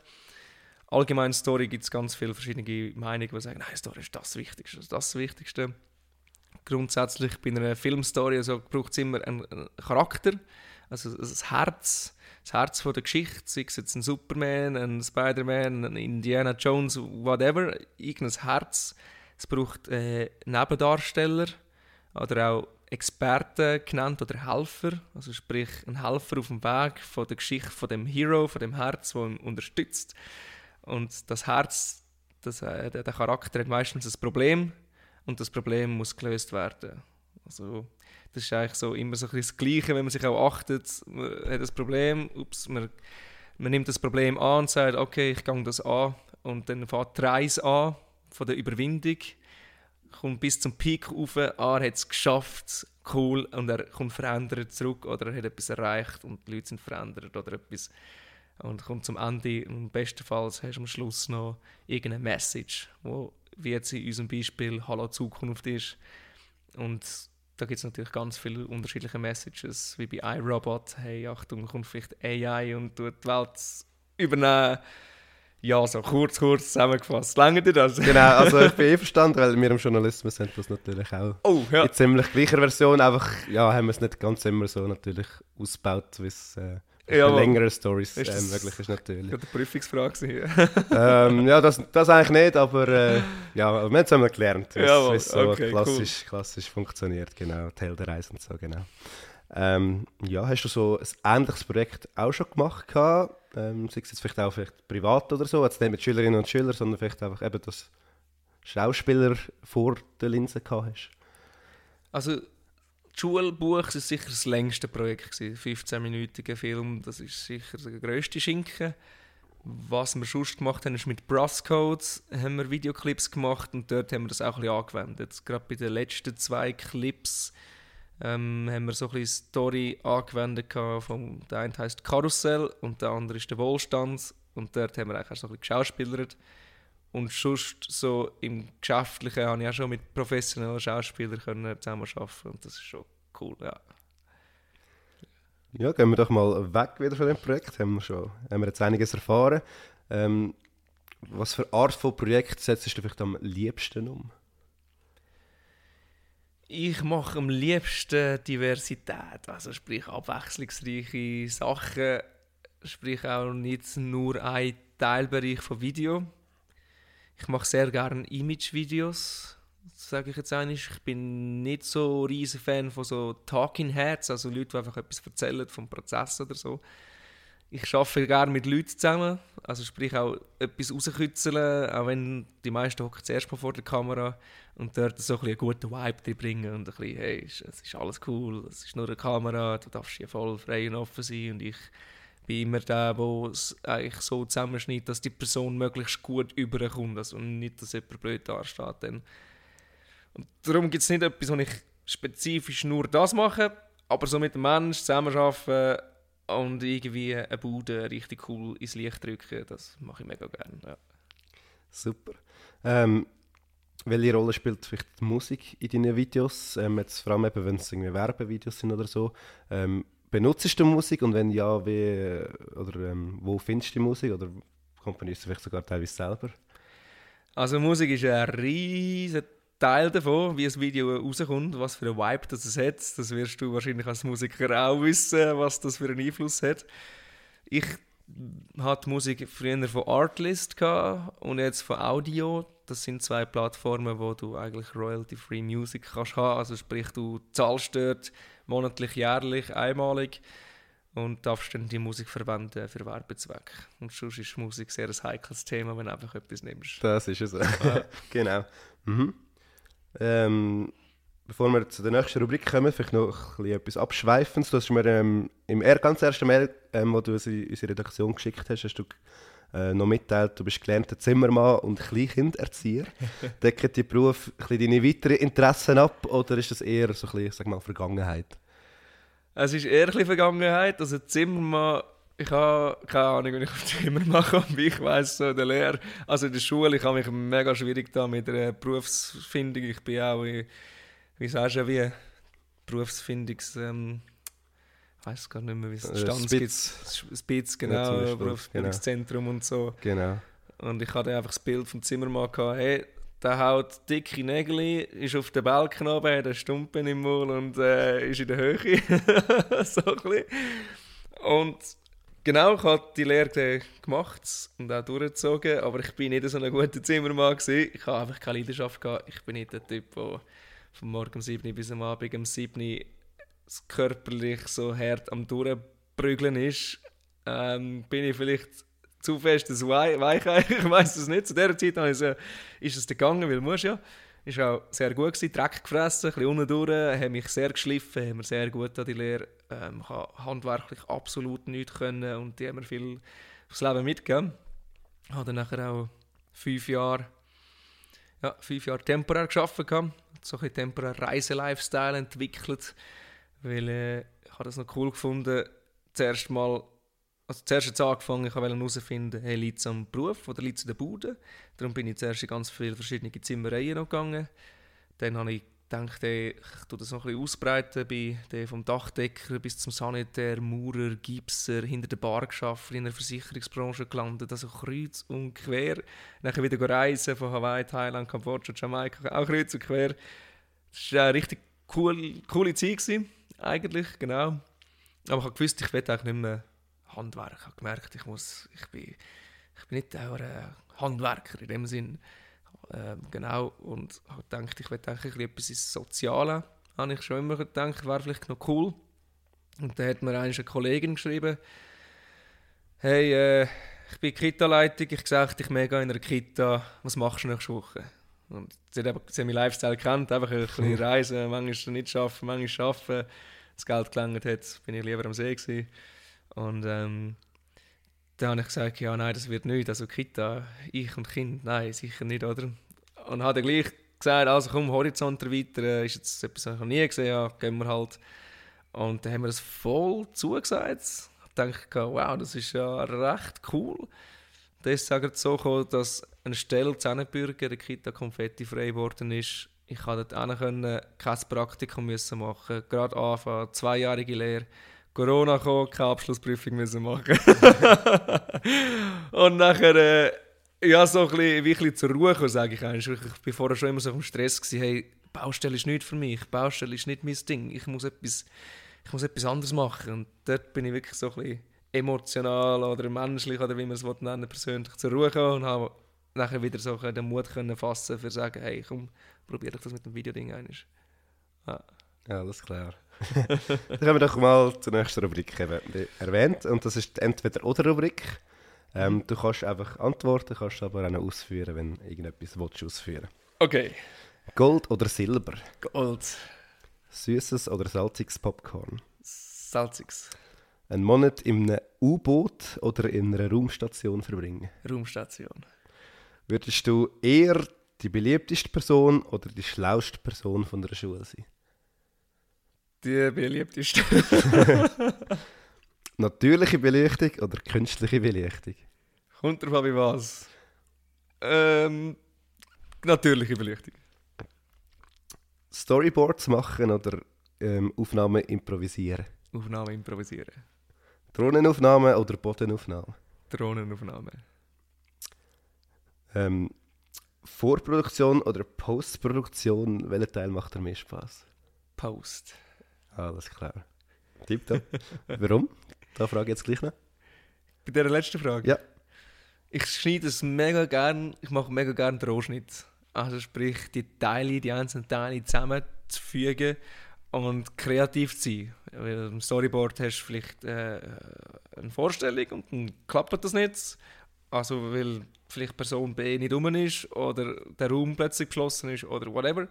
Allgemein Story gibt es ganz viele verschiedene Meinungen, die sagen, nein, Story ist das Wichtigste, ist das Wichtigste grundsätzlich bei einer Filmstory also braucht es immer einen, Charakter, also das Herz, das Herz von der Geschichte, sei es jetzt ein Superman, ein Spider-Man, ein Indiana Jones, whatever, irgendein Herz. Es braucht äh, Nebendarsteller oder auch Experten genannt oder Helfer, also sprich ein Helfer auf dem Weg von der Geschichte von dem Hero, von dem Herz, das ihn unterstützt. Und das Herz, das, äh, der Charakter hat meistens ein Problem und das Problem muss gelöst werden. Also, das ist eigentlich so immer so ein das Gleiche, wenn man sich auch achtet, man hat das Problem, ups, man, man nimmt das Problem an und sagt, okay, ich gehe das an und dann fährt die Reise an von der Überwindung, kommt bis zum Peak rauf, ah, er hat es geschafft, cool, und er kommt verändert zurück oder er hat etwas erreicht und die Leute sind verändert oder etwas und kommt zum Ende und bestenfalls hast du am Schluss noch irgendeine Message, wo wie jetzt in unserem Beispiel Hallo Zukunft ist. Und da gibt es natürlich ganz viele unterschiedliche Messages, wie bei iRobot, hey Achtung, kommt vielleicht AI und tut die Welt übernehmen. Ja, so kurz, kurz zusammengefasst. Lange dir das? Genau, also ich bin einverstanden, weil wir im Journalismus haben das natürlich auch oh, ja. in ziemlich gleicher Version, einfach ja, haben wir es nicht ganz immer so natürlich ausgebaut, wie es... Äh, ja, längere Stories äh, möglich ist natürlich. Das war eine Prüfungsfrage. ähm, ja, das, das eigentlich nicht, aber äh, ja, wir haben es einmal gelernt, wie es so okay, klassisch, cool. klassisch funktioniert, genau, Teil der Reise und so, genau. Ähm, ja, hast du so ein ähnliches Projekt auch schon gemacht gehabt? Ähm, sei es jetzt vielleicht auch vielleicht privat oder so, jetzt nicht mit Schülerinnen und Schülern, sondern vielleicht einfach eben, dass Schauspieler vor der Linse gehabt hast? Also Schulbuch war sicher das längste Projekt. 15-minütiger Film, das ist sicher der grösste Schinken. Was wir sonst gemacht haben, ist mit Bruscodes haben wir Videoclips gemacht und dort haben wir das auch ein bisschen angewendet. Gerade bei den letzten zwei Clips ähm, haben wir so ein bisschen Story angewendet. Vom, der eine heißt Karussell und der andere ist der Wohlstand. Und dort haben wir eigentlich auch so ein bisschen geschauspielert. Und sonst so im Geschäftlichen habe ich auch schon mit professionellen Schauspielern können zusammen arbeiten und das ist schon cool, ja. Ja, gehen wir doch mal weg wieder von dem Projekt. Haben wir schon haben wir jetzt einiges erfahren. Ähm, was für Art von Projekt setzt du vielleicht am liebsten um? Ich mache am liebsten Diversität, also sprich abwechslungsreiche Sachen, sprich auch nicht nur ein Teilbereich von Video. Ich mache sehr gerne Image-Videos, sage ich jetzt eigentlich. Ich bin nicht so ein riesen Fan von so Talking Heads, also Leute, die einfach etwas erzählen vom Prozess oder so. Ich arbeite gerne mit Leuten zusammen, also sprich auch etwas rauskitzeln, auch wenn die meisten hocken zuerst mal vor der Kamera und dort so ein einen guten Vibe bringen und ein bisschen, hey, es ist alles cool, es ist nur eine Kamera, du darfst hier voll frei und offen sein und ich bin immer der, der es eigentlich so zusammenschneidet, dass die Person möglichst gut überkommt also und nicht, dass jemand blöd dasteht. Dann. Und darum gibt es nicht etwas, wo ich spezifisch nur das mache, aber so mit dem Menschen zusammenarbeiten und irgendwie eine Bude richtig cool ins Licht drücken, das mache ich mega gerne. Ja. Super. Ähm, welche Rolle spielt vielleicht die Musik in deinen Videos? Ähm, jetzt vor allem wenn es Werbevideos sind oder so. Ähm, benutzt du Musik und wenn ja, wie, oder ähm, wo findest du die Musik oder komponierst du vielleicht sogar teilweise selber? Also Musik ist ein riesiger Teil davon, wie das Video rauskommt, was für einen Vibe das es hat. Das wirst du wahrscheinlich als Musiker auch wissen, was das für einen Einfluss hat. Ich hatte Musik früher von Artlist und jetzt von Audio. Das sind zwei Plattformen, wo du eigentlich royalty-free Music kannst haben. Also sprich, du zahlst dort monatlich, jährlich, einmalig und darfst dann die Musik verwenden für Werbezweck. Und sonst ist Musik sehr ein heikles Thema, wenn du einfach etwas nimmst. Das ist es. Ja. genau. Mhm. Ähm, bevor wir zu der nächsten Rubrik kommen, vielleicht noch ein etwas Abschweifendes. Du hast mir ähm, im ganz ersten Mail, ähm, wo du uns in unsere Redaktion geschickt hast, hast du äh, noch mitteilt, du bist gelernter Zimmermann und Kleinkinderzieher. Decken die Beruf deine weiteren Interessen ab oder ist das eher so ein bisschen, sag mal, Vergangenheit? Es ist eher ein Vergangenheit. Also Zimmermann, ich habe keine Ahnung, wenn ich auf Zimmermann komme, wie ich weiss, so in der Lehre. Also in der Schule, ich habe mich mega schwierig da mit der Berufsfindung. Ich bin auch, wie, wie sagst du, wie Berufsfindungs... Ähm, weiß gar nicht mehr, wie es äh, Stand gibt. Spitz, genau, ja, Berufsbildungszentrum genau. und so. Genau. Und ich hatte einfach das Bild vom Zimmermann gehabt, hey, der haut dicke Nägel, ist auf den Balken oben, hat einen Stumpen im Mund und äh, ist in der Höhe. so ein bisschen. Und genau, ich habe die Lehre gemacht und auch durchgezogen, aber ich bin nicht so ein guter Zimmermann gewesen. Ich habe einfach keine Leidenschaft gehabt. Ich bin nicht der Typ, der von morgen um 7 bis am Abend um 7 körperlich so hart am Durchprügeln ist, ähm, bin ich vielleicht zu fest ein Weichei. Ich weiß es nicht. Zu dieser Zeit also, ist es gegangen, weil muss ja. Ist auch sehr gut gewesen, Dreck gefressen, ein bisschen unten durch, habe mich sehr geschliffen, haben mir sehr gut an die Lehre. Ähm, ich handwerklich absolut nichts können und die haben mir viel aufs Leben mitgegeben. Ich habe dann nachher auch fünf Jahre, ja, fünf Jahre temporär gearbeitet, so ein temporär Reiselifestyle entwickelt weil äh, ich habe das noch cool gefunden, zuerst mal, also zuerst jetzt angefangen, ich wollte herausfinden, hey, liegt es am Beruf oder liegt es in der Bude? Darum bin ich zuerst in ganz viele verschiedene Zimmereien noch gegangen. Dann habe ich gedacht, ey, ich tue das noch ein bisschen ausbreiten, bin vom Dachdecker bis zum Sanitär, Maurer, Gipser, hinter der Bar geschafft, in der Versicherungsbranche gelandet, also kreuz und quer. Dann wieder reisen von Hawaii, Thailand, Kambodscha, Jamaika, auch kreuz und quer. Das war eine richtig cool, coole Zeit. Gewesen eigentlich, genau. Aber ich habe gewusst, ich will eigentlich nicht mehr Handwerk. Ich habe gemerkt, ich, muss, ich, bin, ich bin nicht ein Handwerker in dem Sinn. Ähm, genau, und habe gedacht, ich will eigentlich etwas ins Soziale. Habe ich schon immer gedacht, wäre vielleicht noch cool. Und dann hat mir eine Kollegin geschrieben, hey, äh, ich bin Kita-Leitung, ich gesagt, ich mega in einer Kita, was machst du nächste Woche? Und sie hat, sie hat meinen Lifestyle kennt, einfach ein bisschen reisen, manchmal nicht arbeiten, manchmal arbeiten das Geld gelangt hat, bin ich lieber am See gewesen. Und ähm, dann habe ich gesagt, ja, nein, das wird nicht. Also Kita, ich und Kind, nein, sicher nicht, oder? Und habe dann gleich gesagt, also komm, Horizont erweitern, ist jetzt etwas, was ich noch nie gesehen habe, gehen wir halt. Und dann haben wir das voll zugesagt. Ich dachte, wow, das ist ja recht cool. Das ist es so gekommen, dass eine Stelle Zähnebürger der Kita Konfetti frei geworden ist. Ich konnte dort können, kein Praktikum müssen machen, gerade anfangen, zweijährige Lehre. Corona kam, keine Abschlussprüfung müssen machen. und nachher, äh, ja, so ein bisschen, wie ein bisschen zur Ruhe kommen, sage ich eigentlich. Ich war vorher schon immer so im Stress, gewesen, hey, Baustelle ist nicht für mich, Baustelle ist nicht mein Ding, ich muss etwas, ich muss etwas anderes machen. Und dort bin ich wirklich so ein bisschen emotional oder menschlich, oder wie man es nennen persönlich zur Ruhe gekommen und habe nachher wieder so den Mut können fassen für sagen, hey, komm, probiere ich das mit dem Videoding einmal. Ja. ja, alles klar. Dann kommen wir doch mal zur nächsten Rubrik erwähnt und das ist die Entweder-Oder-Rubrik. Ähm, du kannst einfach antworten, kannst aber auch ausführen, wenn irgendetwas willst, ausführen Okay. Gold oder Silber? Gold. Süßes oder salziges Popcorn? Salziges. Einen Monat in einem U-Boot oder in einer Raumstation verbringen? Raumstation. Würdest du eher die beliebteste Person oder die schlauste Person von der Schule sein? Die beliebteste. Natürliche Beleuchtung oder künstliche Beleuchtung? Kommt drauf an, was. Ähm, natürliche Beleuchtung. Storyboards machen oder ähm, Aufnahmen improvisieren? Aufnahmen improvisieren. Drohnenaufnahmen oder Bodenaufnahmen? Drohnenaufnahmen. Ähm, Vorproduktion oder Postproduktion, welcher Teil macht dir mehr Spaß? Post. Alles klar. Tipptopp. Warum? Da frage ich jetzt gleich noch. Bei der letzten Frage? Ja. Ich schneide es mega gern, ich mache mega gern Rohschnitt. Also sprich, die Teile, die einzelnen Teile zusammenzufügen und kreativ zu sein. Weil im Storyboard hast du vielleicht äh, eine Vorstellung und dann klappt das nicht. Also weil vielleicht Person B nicht rum ist oder der Raum plötzlich geschlossen ist oder whatever.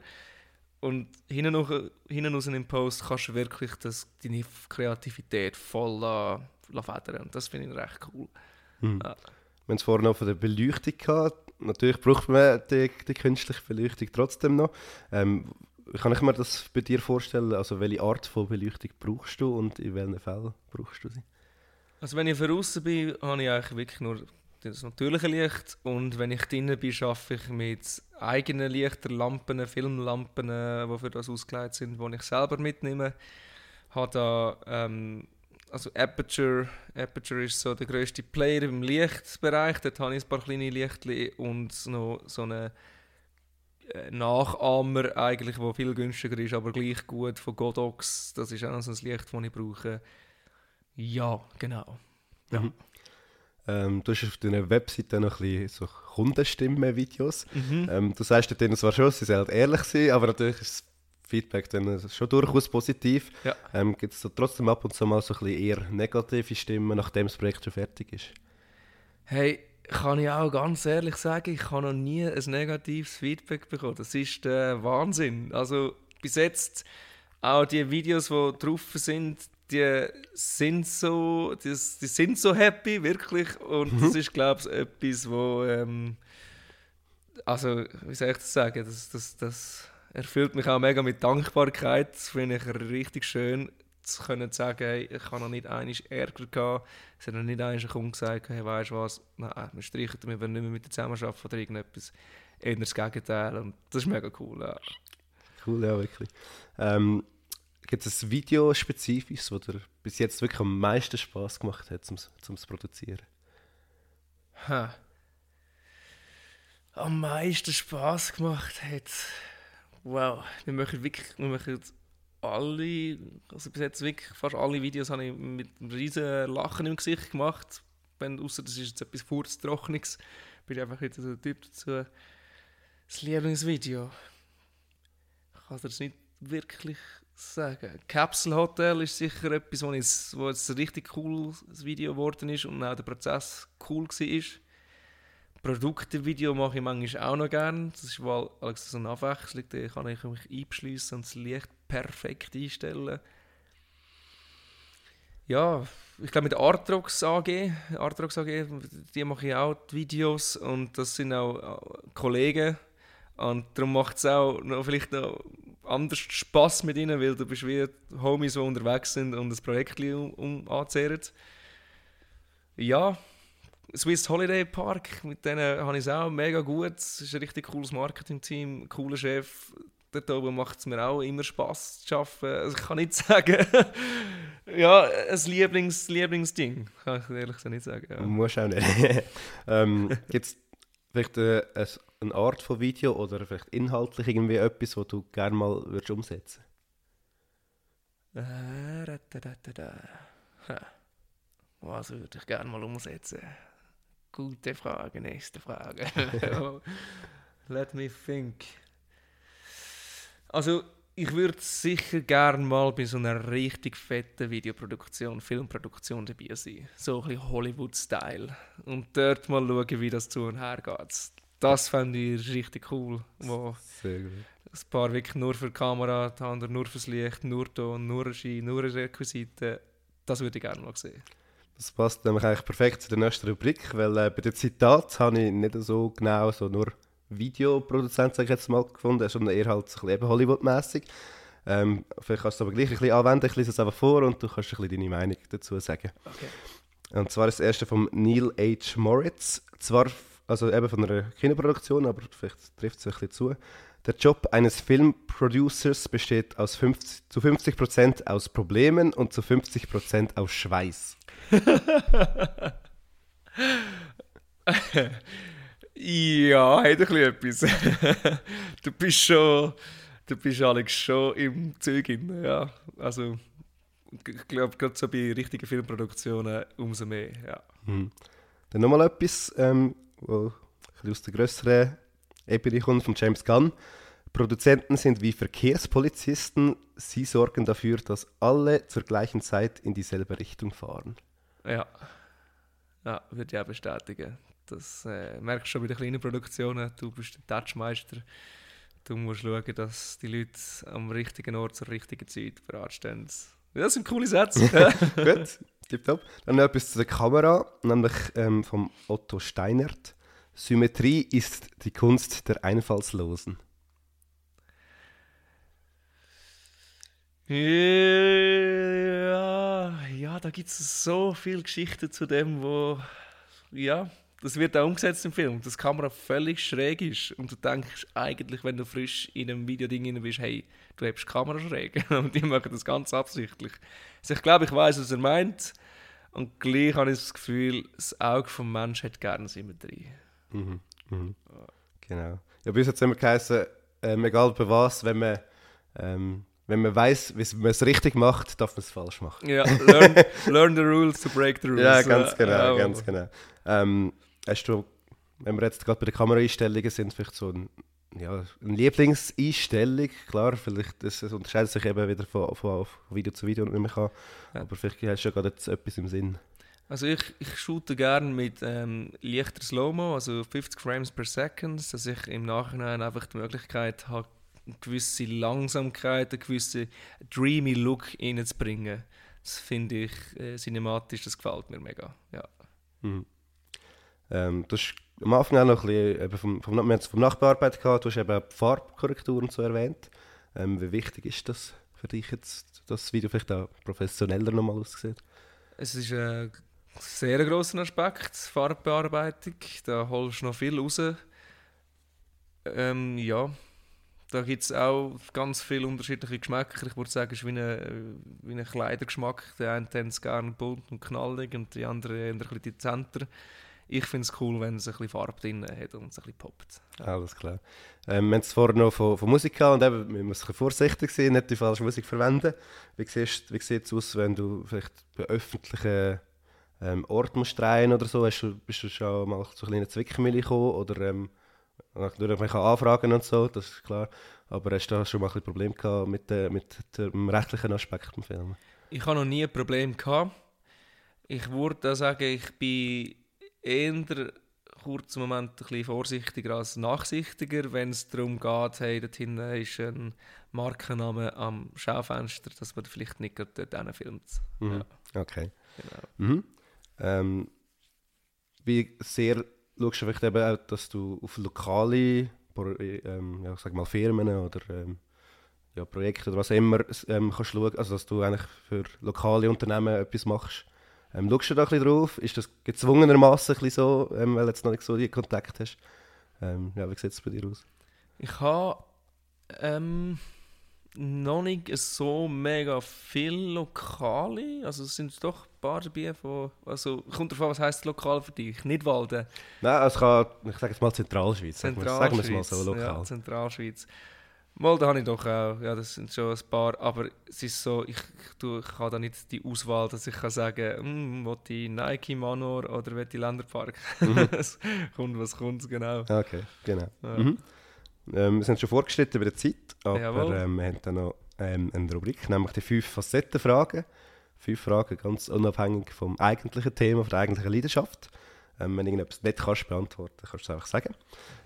Und hinten raus im Post kannst du wirklich das, deine Kreativität voll äh, federn. Und das finde ich recht cool. Hm. Ja. Wir haben es vorhin noch von der Beleuchtung gehabt. Natürlich braucht man die, die künstliche Beleuchtung trotzdem noch. Ähm, kann ich mir das bei dir vorstellen? Also welche Art von Beleuchtung brauchst du und in welchen Fällen brauchst du sie? Also wenn ich draußen bin, habe ich eigentlich wirklich nur das natürliche Licht und wenn ich drinnen bin, arbeite ich mit eigenen Lichterlampen, Filmlampen, die für das ausgelegt sind, die ich selber mitnehme. Habe da, ähm, also Aperture, Aperture ist so der grösste Player im Lichtbereich, dort habe ich ein paar kleine Lichtchen und noch so eine äh, Nachahmer eigentlich, der viel günstiger ist, aber gleich gut von Godox. Das ist auch noch so ein Licht, das ich brauche. Ja, genau. Ja. Mhm. Ähm, du hast auf deiner Webseite noch ein bisschen so Kundenstimmen-Videos. Mhm. Ähm, du sagst denen zwar schon, sie sollen ehrlich sein, aber natürlich ist das Feedback dann schon durchaus positiv. Ja. Ähm, Gibt es so trotzdem ab und zu mal so ein bisschen eher negative Stimmen, nachdem das Projekt schon fertig ist? Hey, kann ich auch ganz ehrlich sagen, ich habe noch nie ein negatives Feedback bekommen. Das ist der Wahnsinn. Also bis jetzt auch die Videos, die drauf sind, die sind so, die, die sind so happy, wirklich. Und mhm. das ist, glaube ich, etwas, wo, ähm, also, wie soll ich das sagen, das, das, das erfüllt mich auch mega mit Dankbarkeit. Das finde ich richtig schön, zu können sagen, hey, ich habe noch nicht einmal Ärger gehabt. Es hat noch nicht einmal ein Kunde gesagt, hey, weißt du was, nein, wir streichen, wir wollen nicht mehr mit dir zusammenarbeiten oder irgendetwas. Eher das Gegenteil. Und das ist mega cool, ja. Cool, ja, wirklich. Ähm, Gibt es ein Video spezifisches, das dir bis jetzt wirklich am meisten Spaß gemacht hat, zum, zum zu produzieren? Ha. Am meisten Spaß gemacht hat. Wow, wir machen wirklich, wir machen alle, also bis jetzt wirklich fast alle Videos habe ich mit einem riesen Lachen im Gesicht gemacht. Wenn, außer das ist jetzt etwas Furztrockenes, bin ich einfach wieder so der Typ dazu. Das Lieblingsvideo. Ich kann das nicht wirklich sagen. Capsule Hotel ist sicher etwas, wo, ich, wo ein richtig cooles Video geworden ist und auch der Prozess cool war. Produktevideo mache ich manchmal auch noch gerne. Das ist weil also so eine Abwechslung, da kann ich mich einschliessen und das Licht perfekt einstellen. ja, ich glaube mit Artrox AG, Artrox AG, die mache ich auch die Videos und das sind auch äh, Kollegen und darum macht es auch noch vielleicht noch anders Spaß mit ihnen, weil du bist wie Homies, die unterwegs sind und das Projekt um, um anzehren. Ja, Swiss Holiday Park, mit denen habe ich es auch mega gut. Es ist ein richtig cooles Marketing-Team, cooler Chef. Dort oben macht es mir auch immer Spaß zu arbeiten. Also ich kann nicht sagen, ja, ein Lieblings Lieblingsding, kann ich ehrlich nicht sagen. Ja. Muss auch nicht. ähm, Gibt es vielleicht äh, eine Art von Video oder vielleicht inhaltlich irgendwie etwas, was du gerne mal würdest umsetzen äh. Was würde ich gerne mal umsetzen? Gute Frage, nächste Frage. Let me think. Also, ich würde sicher gerne mal bei so einer richtig fetten Videoproduktion, Filmproduktion dabei sein. So ein bisschen Hollywood-Style. Und dort mal schauen, wie das zu und her geht. Das fände ich richtig cool. Wo Sehr gut. ein paar wirklich nur für die Kamera, die anderen nur fürs Licht, nur Ton, nur Regie, nur Requisite. Das würde ich gerne mal sehen. Das passt nämlich eigentlich perfekt zu der nächsten Rubrik, weil äh, bei den Zitaten habe ich nicht so genau so nur Videoproduzent, sage ich jetzt mal, gefunden, sondern eher halt so ein bisschen Hollywood-mässig. Ähm, vielleicht kannst du es aber gleich ein bisschen anwenden, ich lese es einfach vor und du kannst ein bisschen deine Meinung dazu sagen. Okay. Und zwar ist das erste von Neil H. Moritz, zwar also eben von einer Kinoproduktion, aber vielleicht trifft es ein bisschen zu. Der Job eines Filmproducers besteht aus 50, zu 50% aus Problemen und zu 50% aus Schweiß. ja, hat ein bisschen etwas. du bist schon, du bist Alex schon im Zeug drin, ja. Also, ich glaube, gerade so bei richtigen Filmproduktionen umso mehr, ja. Hm. Dann nochmal etwas, ähm, wo ein aus der grösseren Ebene kommt, von James Gunn. Produzenten sind wie Verkehrspolizisten. Sie sorgen dafür, dass alle zur gleichen Zeit in dieselbe Richtung fahren. Ja, ja würde ich auch bestätigen. Das äh, merkst du schon bei den kleinen Produktionen. Du bist der Touchmeister. Du musst schauen, dass die Leute am richtigen Ort zur richtigen Zeit bereitstehen. Das sind coole Sätze. Gut, tipptopp. Dann noch etwas zu der Kamera, nämlich ähm, vom Otto Steinert. Symmetrie ist die Kunst der Einfallslosen. Ja, ja da gibt es so viele Geschichten zu dem, wo. Ja, das wird auch umgesetzt im Film, dass die Kamera völlig schräg ist und du denkst eigentlich, wenn du frisch in einem Videoding drin bist, hey, du hast die Kamera schräg und die machen das ganz absichtlich. Also ich glaube, ich weiß, was er meint und gleich habe ich das Gefühl, das Auge des Menschen hat gerne Symmetrie. Mhm. Mhm. Genau. Ja, bei uns hat es immer geheißen, ähm, egal bei was, wenn man, ähm, wenn man weiß, wie man es richtig macht, darf man es falsch machen. Ja, learn, learn the rules to break the rules. Ja, ganz genau, Ja, ganz genau. Ähm, hast du, wenn wir jetzt gerade bei den Kameraeinstellungen sind, vielleicht so ein, ja, eine Lieblingseinstellung, klar, vielleicht das, das unterscheidet sich eben wieder von, von, von Video zu Video und nicht mehr kann, Ja. aber vielleicht hast du ja gerade jetzt etwas im Sinn. Also ich, ich shoote gerne mit ähm, leichter Slow-Mo, also 50 Frames per Second, dass ich im Nachhinein einfach die Möglichkeit habe, eine gewisse Langsamkeit, einen gewissen dreamy Look reinzubringen. Das finde ich äh, cinematisch, das gefällt mir mega. Ja. Mhm. Ähm, du hast am Anfang auch noch ein bisschen, eben vom, vom, wir vom Nachbearbeitung gehabt, du hast eben Farbkorrekturen so erwähnt. Ähm, wie wichtig ist das für dich jetzt, dass das Video vielleicht auch professioneller nochmal aussieht? Es ist ein sehr grosser Aspekt, Farbbearbeitung. Da holst du noch viel raus. Ähm, ja, da gibt es auch ganz viele unterschiedliche Geschmäcker. Ich würde sagen, es ist wie ein, wie ein Kleidergeschmack. Der eine hat es gerne bunt und knallig und die andere eher ein bisschen dezenter. Ich finde es cool, wenn es ein bisschen Farbe drin hat und es ein bisschen poppt. Alles klar. Ähm, wir haben es vorhin noch von, von Musik gehabt und eben, wir müssen vorsichtig sein, nicht die falsche Musik verwenden. Wie, siehst, wie sieht es aus, wenn du vielleicht bei öffentlichen ähm, Orten musst drehen oder so? Hast bist du schon mal zu kleinen Zwickmühle gekommen oder ähm, natürlich man kann anfragen und so, das ist klar. Aber hast du da schon mal ein bisschen Problem gehabt mit, äh, mit dem rechtlichen Aspekt im Film? Ich habe noch nie ein Problem gehabt. Ich würde sagen, ich bin eher kurzen Moment ein bisschen vorsichtiger als nachsichtiger, wenn es darum geht, hey, dort hinten ist ein Markenname am Schaufenster, dass man vielleicht nicht dort filmt. Mhm. Okay. Genau. Mhm. Ähm, wie sehr schaust du vielleicht eben auch, dass du auf lokale Pro- ähm, ja, sag mal Firmen oder ähm, ja, Projekte oder was immer ähm, kannst schauen, also dass du eigentlich für lokale Unternehmen etwas machst. Ähm, schaust du da ein bisschen drauf? Ist das gezwungenermaßen so, ähm, weil du jetzt noch nicht so die Kontakt hast? Ähm, ja, wie sieht es bei dir aus? Ich habe ähm, noch nicht so mega viel Lokale. Also es sind doch ein paar dabei von... Also kommt davon, was heisst lokal für dich? Nicht Walden. Nein, es kann, ich sage jetzt mal Zentralschweiz, sagen wir sagen wir es mal so Zentralschweiz, lokal. Ja, Zentralschweiz. Mal, da habe ich doch auch, ja, das sind schon ein paar, aber es ist so, ich, ich, ich habe da nicht die Auswahl, dass ich kann sagen, hm, will ich Nike Manor oder will ich Länderpark? Mhm. Kommt, was kommt, genau. Okay, genau. Ja. Mhm. Ähm, wir sind schon vorgeschritten bei der Zeit, aber ähm, wir haben dann noch ähm, eine Rubrik, nämlich die fünf Facettenfragen. Fünf Fragen ganz unabhängig vom eigentlichen Thema, von der eigentlichen Leidenschaft. Ähm, wenn du irgendetwas nicht kannst beantworten kannst, kannst du es einfach sagen.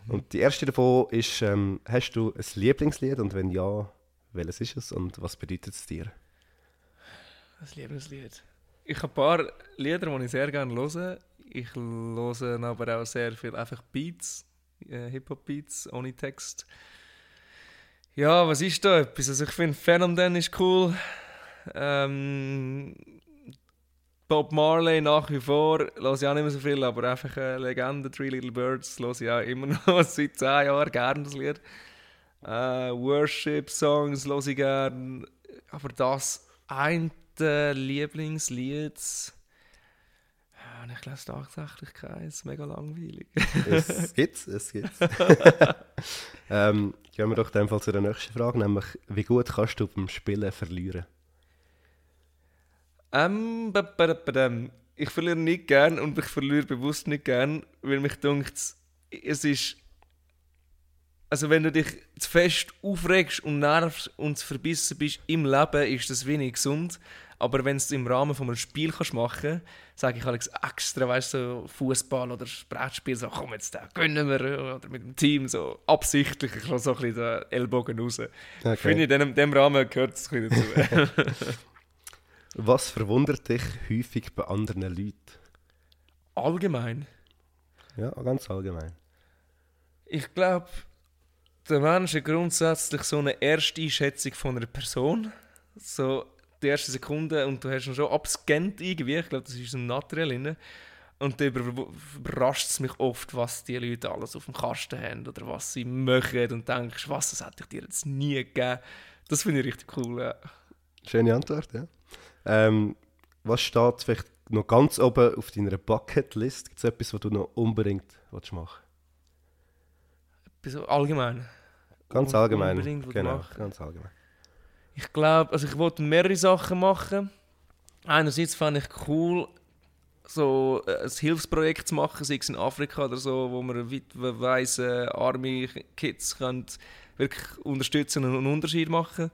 Und die erste davon ist, ähm, hast du ein Lieblingslied und wenn ja, welches ist es und was bedeutet es dir? Das Lieblingslied. Ich habe ein paar Lieder, die ich sehr gerne höre. Ich höre aber auch sehr viel einfach Beats, äh, Hip-Hop-Beats ohne Text. Ja, was ist da etwas? Also ich finde Phenomen ist cool. Ähm, Bob Marley nach wie vor, höre ich auch nicht mehr so viel, aber einfach eine Legende, Three Little Birds, höre ich auch immer noch seit 10 Jahren gerne das Lied. Äh, Worship-Songs höre ich gerne, aber das eine Lieblingslied, ja, ich glaube tatsächlich keins, mega langweilig. Es gibt's, es gibt's. ähm, gehen wir doch in dem Fall zu der nächsten Frage, nämlich wie gut kannst du beim Spielen verlieren? Ähm, ich verliere nicht gern und ich verliere bewusst nicht gern, weil mich dunkt, es ist. Also, wenn du dich zu fest aufregst und nervst und zu verbissen bist im Leben, ist das wenig gesund. Aber wenn du es im Rahmen von einem Spiel kannst machen kannst, sage ich Alex extra, weißt du, so Fußball oder Brettspiel, so komm jetzt, da gönnen wir, oder mit dem Team, so absichtlich, ich lasse so ein bisschen den Ellbogen raus. Okay. Finde in dem, dem Rahmen gehört es ein bisschen dazu. Was verwundert dich häufig bei anderen Leuten? Allgemein. Ja, ganz allgemein. Ich glaube, der Mensch hat grundsätzlich so eine erste Einschätzung von einer Person. So die erste Sekunde und du hast ihn schon abscannt irgendwie. Ich glaube, das ist ein Naturell drin. Und dann über- überrascht es mich oft, was die Leute alles auf dem Kasten haben oder was sie machen und denkst, was, das hätte ich dir jetzt nie gegeben. Das finde ich richtig cool. Ja. Schöne Antwort, ja. Ähm, was steht vielleicht noch ganz oben auf deiner Bucketlist? Gibt es etwas, was du noch unbedingt willst machen so allgemein. Ganz allgemein. genau, ganz allgemein. Ich glaube, also ich wollte mehrere Sachen machen. Einerseits fand ich cool, so äh, ein Hilfsprojekt zu machen, sei es in Afrika oder so, wo man weitweise arme Kids können wirklich unterstützen und einen Unterschied machen.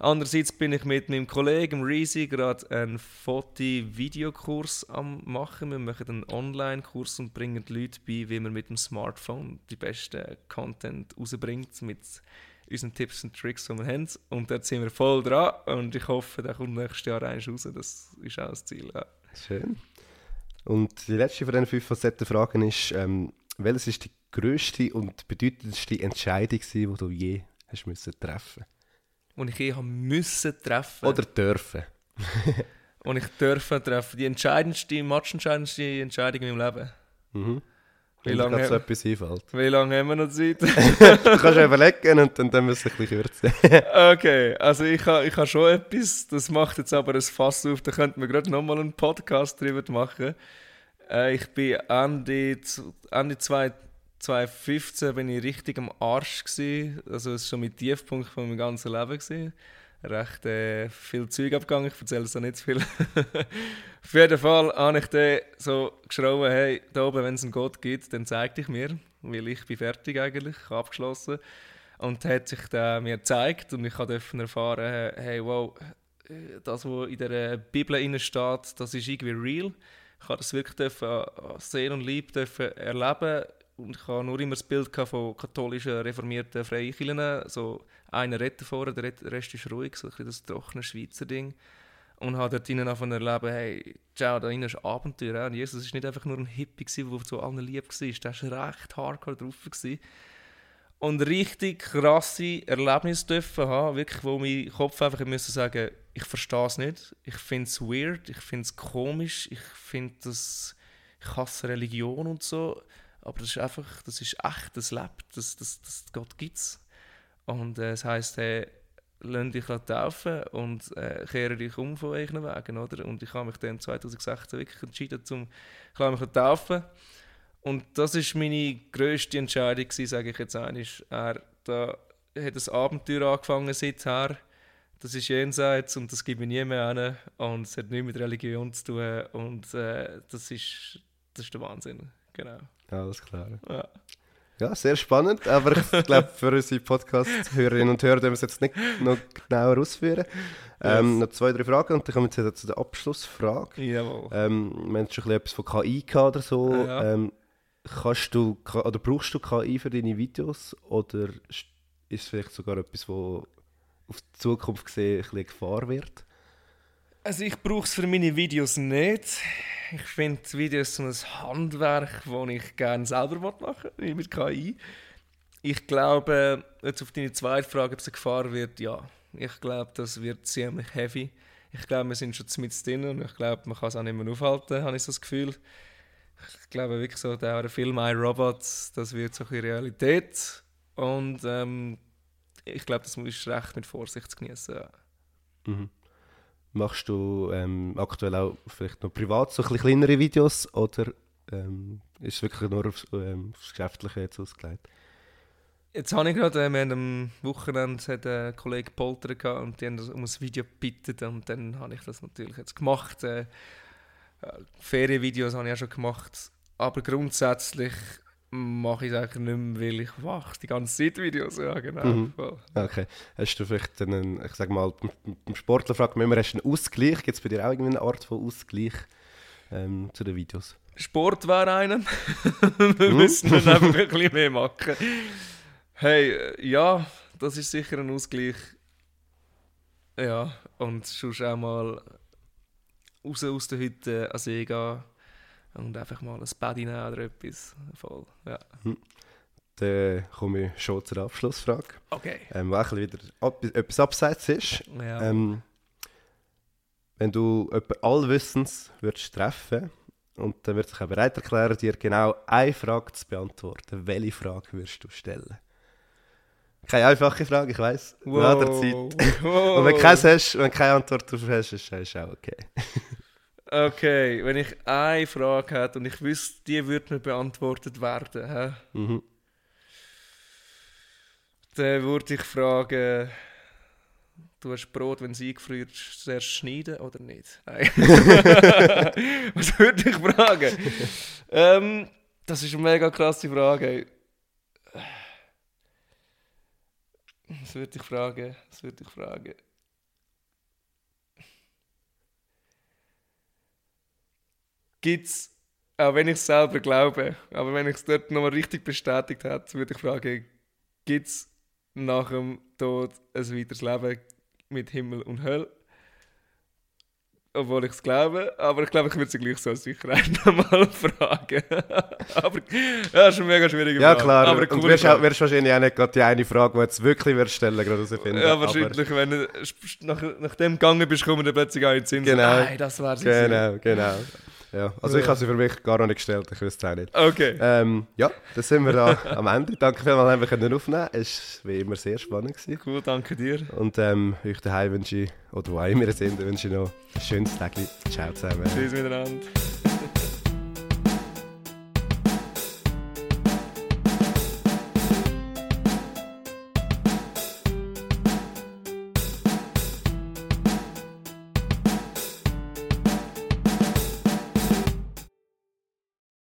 Andererseits bin ich mit meinem Kollegen Reezy gerade einen Foto-Videokurs am machen. Wir machen einen Online-Kurs und bringen die Leute bei, wie man mit dem Smartphone die besten Content rausbringt mit unseren Tipps und Tricks, die wir haben. Und dort sind wir voll dran und ich hoffe, der kommt nächstes Jahr eins raus. Das ist auch das Ziel. Ja. Schön. Und die letzte von diesen fünf Facettenfragen ist, ähm, welches ist die grösste und bedeutendste Entscheidung, die du je hast treffen Und ich eh müssen treffen. Oder dürfen? Und ich dürfen treffen. Die entscheidendste, matchentscheidendste Entscheidung in meinem Leben. Mhm. Wie lange so etwas einfällt. Wie lange haben wir noch Zeit? du kannst überlegen und dann, dann müssen wir ein bisschen kürzen. Okay, also ich habe ich ha schon etwas, das macht jetzt aber ein Fass auf, da könnten wir gerade nochmal einen Podcast drüber machen. Äh, ich bin Ende, Ende zwei- 2015 bin ich richtig am Arsch gewesen. also es war schon mit Tiefpunkt von meinem ganzen Leben gewesen. Recht äh, viel Zeug abgegangen, ich erzähle es auch nicht zu viel. Auf jeden Fall habe ich dann so geschrieben, hey, da oben, wenn es einen Gott gibt, dann zeig dich mir, weil ich bin fertig eigentlich, abgeschlossen. Und hat sich der mir gezeigt und ich durfte erfahren, hey, wow, äh, das, was in der Bibel steht, das ist irgendwie real. Ich habe das wirklich dürfen, an Seele und Leib dürfen erleben und ich habe nur immer das Bild von katholischen, reformierten Freikirchen, so einer redet vorne, der Rest ist ruhig, so ein das trockene Schweizer Ding. Und habe dort drinnen davon erleben, hey, ciao, da drinnen ist Abenteuer. Und Jesus war nicht einfach nur ein Hippie, der zu allen lieb war, der war recht hardcore drauf. Gewesen. Und richtig krasse Erlebnisse dürfen haben, wirklich, wo mein Kopf einfach müssen sagen, ich verstehe es nicht, ich finde es weird, ich finde es komisch, ich finde das, ich hasse Religion und so, aber das ist einfach, das ist echt, das lebt, das, das, das Gott gibt es. Und äh, es heisst, hey, lass dich taufen und äh, kehre dich um von euren Wegen, oder? Und ich habe mich dann 2016 wirklich entschieden, zum ich mich taufen. Und das ist meine grösste Entscheidung sage ich jetzt eigentlich. Er, da hat das Abenteuer angefangen seither. Das ist jenseits und das gibt mir nie mehr an. Und es hat nichts mit Religion zu tun. Und äh, das, ist, das ist der Wahnsinn. Genau. Alles klar. Ja. Ja, sehr spannend, aber ich glaube, für unsere Podcast-Hörerinnen und Hörer dürfen wir es jetzt nicht noch genauer ausführen. Ähm, yes. Noch zwei, drei Fragen und dann kommen wir jetzt zu der Abschlussfrage. Jawohl. Ähm, wir haben schon etwas von KI oder so. Ja. Ähm, kannst du, oder brauchst du KI für deine Videos oder ist es vielleicht sogar etwas, wo auf die Zukunft gesehen ein bisschen Gefahr wird? Also ich brauche es für meine Videos nicht. Ich finde Videos so ein Handwerk, das ich gerne selber machen will, mit KI. Ich glaube, jetzt auf deine zweite Frage, ob es eine Gefahr wird, ja. Ich glaube, das wird ziemlich heavy. Ich glaube, wir sind schon mit drin und ich glaube, man kann es auch nicht mehr aufhalten, habe ich so das Gefühl. Ich glaube wirklich so, der Film I, Robot, das wird so eine Realität. Und ähm, ich glaube, das muss recht mit Vorsicht genießen. Mhm. Machst du ähm, aktuell auch vielleicht noch privat so ein kleinere Videos oder ähm, ist es wirklich nur aufs, ähm, aufs Geschäftliche jetzt ausgelegt? Jetzt habe ich gerade, äh, wir haben am Wochenende hat ein Kollege Polter gehabt und die haben um ein Video gebeten und dann habe ich das natürlich jetzt gemacht. Äh, Ferienvideos habe ich auch schon gemacht, aber grundsätzlich mache ich es eigentlich nicht mehr, weil ich mache die ganze Zeit Videos. Ja, genau. Mhm. Okay. Hast du vielleicht einen, ich sag mal, beim Sportler fragt man immer, hast du einen Ausgleich? Gibt es bei dir auch irgendeine Art von Ausgleich ähm, zu den Videos? Sport wäre einer. wir mhm. müssen dann einfach ein bisschen mehr machen. Hey, ja, das ist sicher ein Ausgleich. Ja, und schon auch mal raus aus der Hütte an See gehen und einfach mal ein Bad nehmen oder etwas. Voll, ja. Hm. Dann komme ich schon zur Abschlussfrage. Okay. Ähm, was wieder ab, etwas abseits ist. Ja. Ähm, wenn du jemanden allwissens würdest treffen und dann wird sich bereit erklären, dir genau eine Frage zu beantworten, welche Frage würdest du stellen? Keine einfache Frage, ich weiß. Wow. der Zeit. Wow. Und wenn du keine, hast, wenn du keine Antwort darauf hast, ist es auch okay. Okay, wenn ich eine Frage hätte und ich wüsste, die würde mir beantwortet werden, hä? Mhm. dann würde ich fragen, du hast Brot, wenn es eingefriert ist, zuerst schneiden oder nicht? Nein. Was würde ich fragen? ähm, das ist eine mega krasse Frage. Was würde ich fragen? Was würde ich fragen? Gibt es, auch wenn ich es selber glaube, aber wenn ich es dort nochmal richtig bestätigt hätte, würde ich fragen, gibt es nach dem Tod ein weiteres Leben mit Himmel und Hölle? Obwohl ich es glaube, aber ich glaube, ich würde sie gleich so als Sicherheit nochmal fragen. aber ja, das ist eine mega schwierige Frage. Ja, klar. Aber und wirst, auch, wirst wahrscheinlich auch nicht gerade die eine Frage, die jetzt wirklich wirst stellen gerade herausfinden. Ja, wahrscheinlich, aber wenn du nach, nach dem gegangen bist, kommen dann plötzlich auch in den Sinn. Genau. Nein, das wäre Genau, genau. Ja, also ich habe sie für mich gar noch nicht gestellt, ich wüsste es auch nicht. Okay. Ähm, ja, dann sind wir da am Ende. Danke vielmals, dass wir aufnehmen Es war wie immer sehr spannend. Gewesen. Cool, danke dir. Und ähm, euch daheim wünsche ich, oder wo auch immer ihr sind, wünsche ich noch ein schönes Tag. Ciao zusammen. Tschüss miteinander.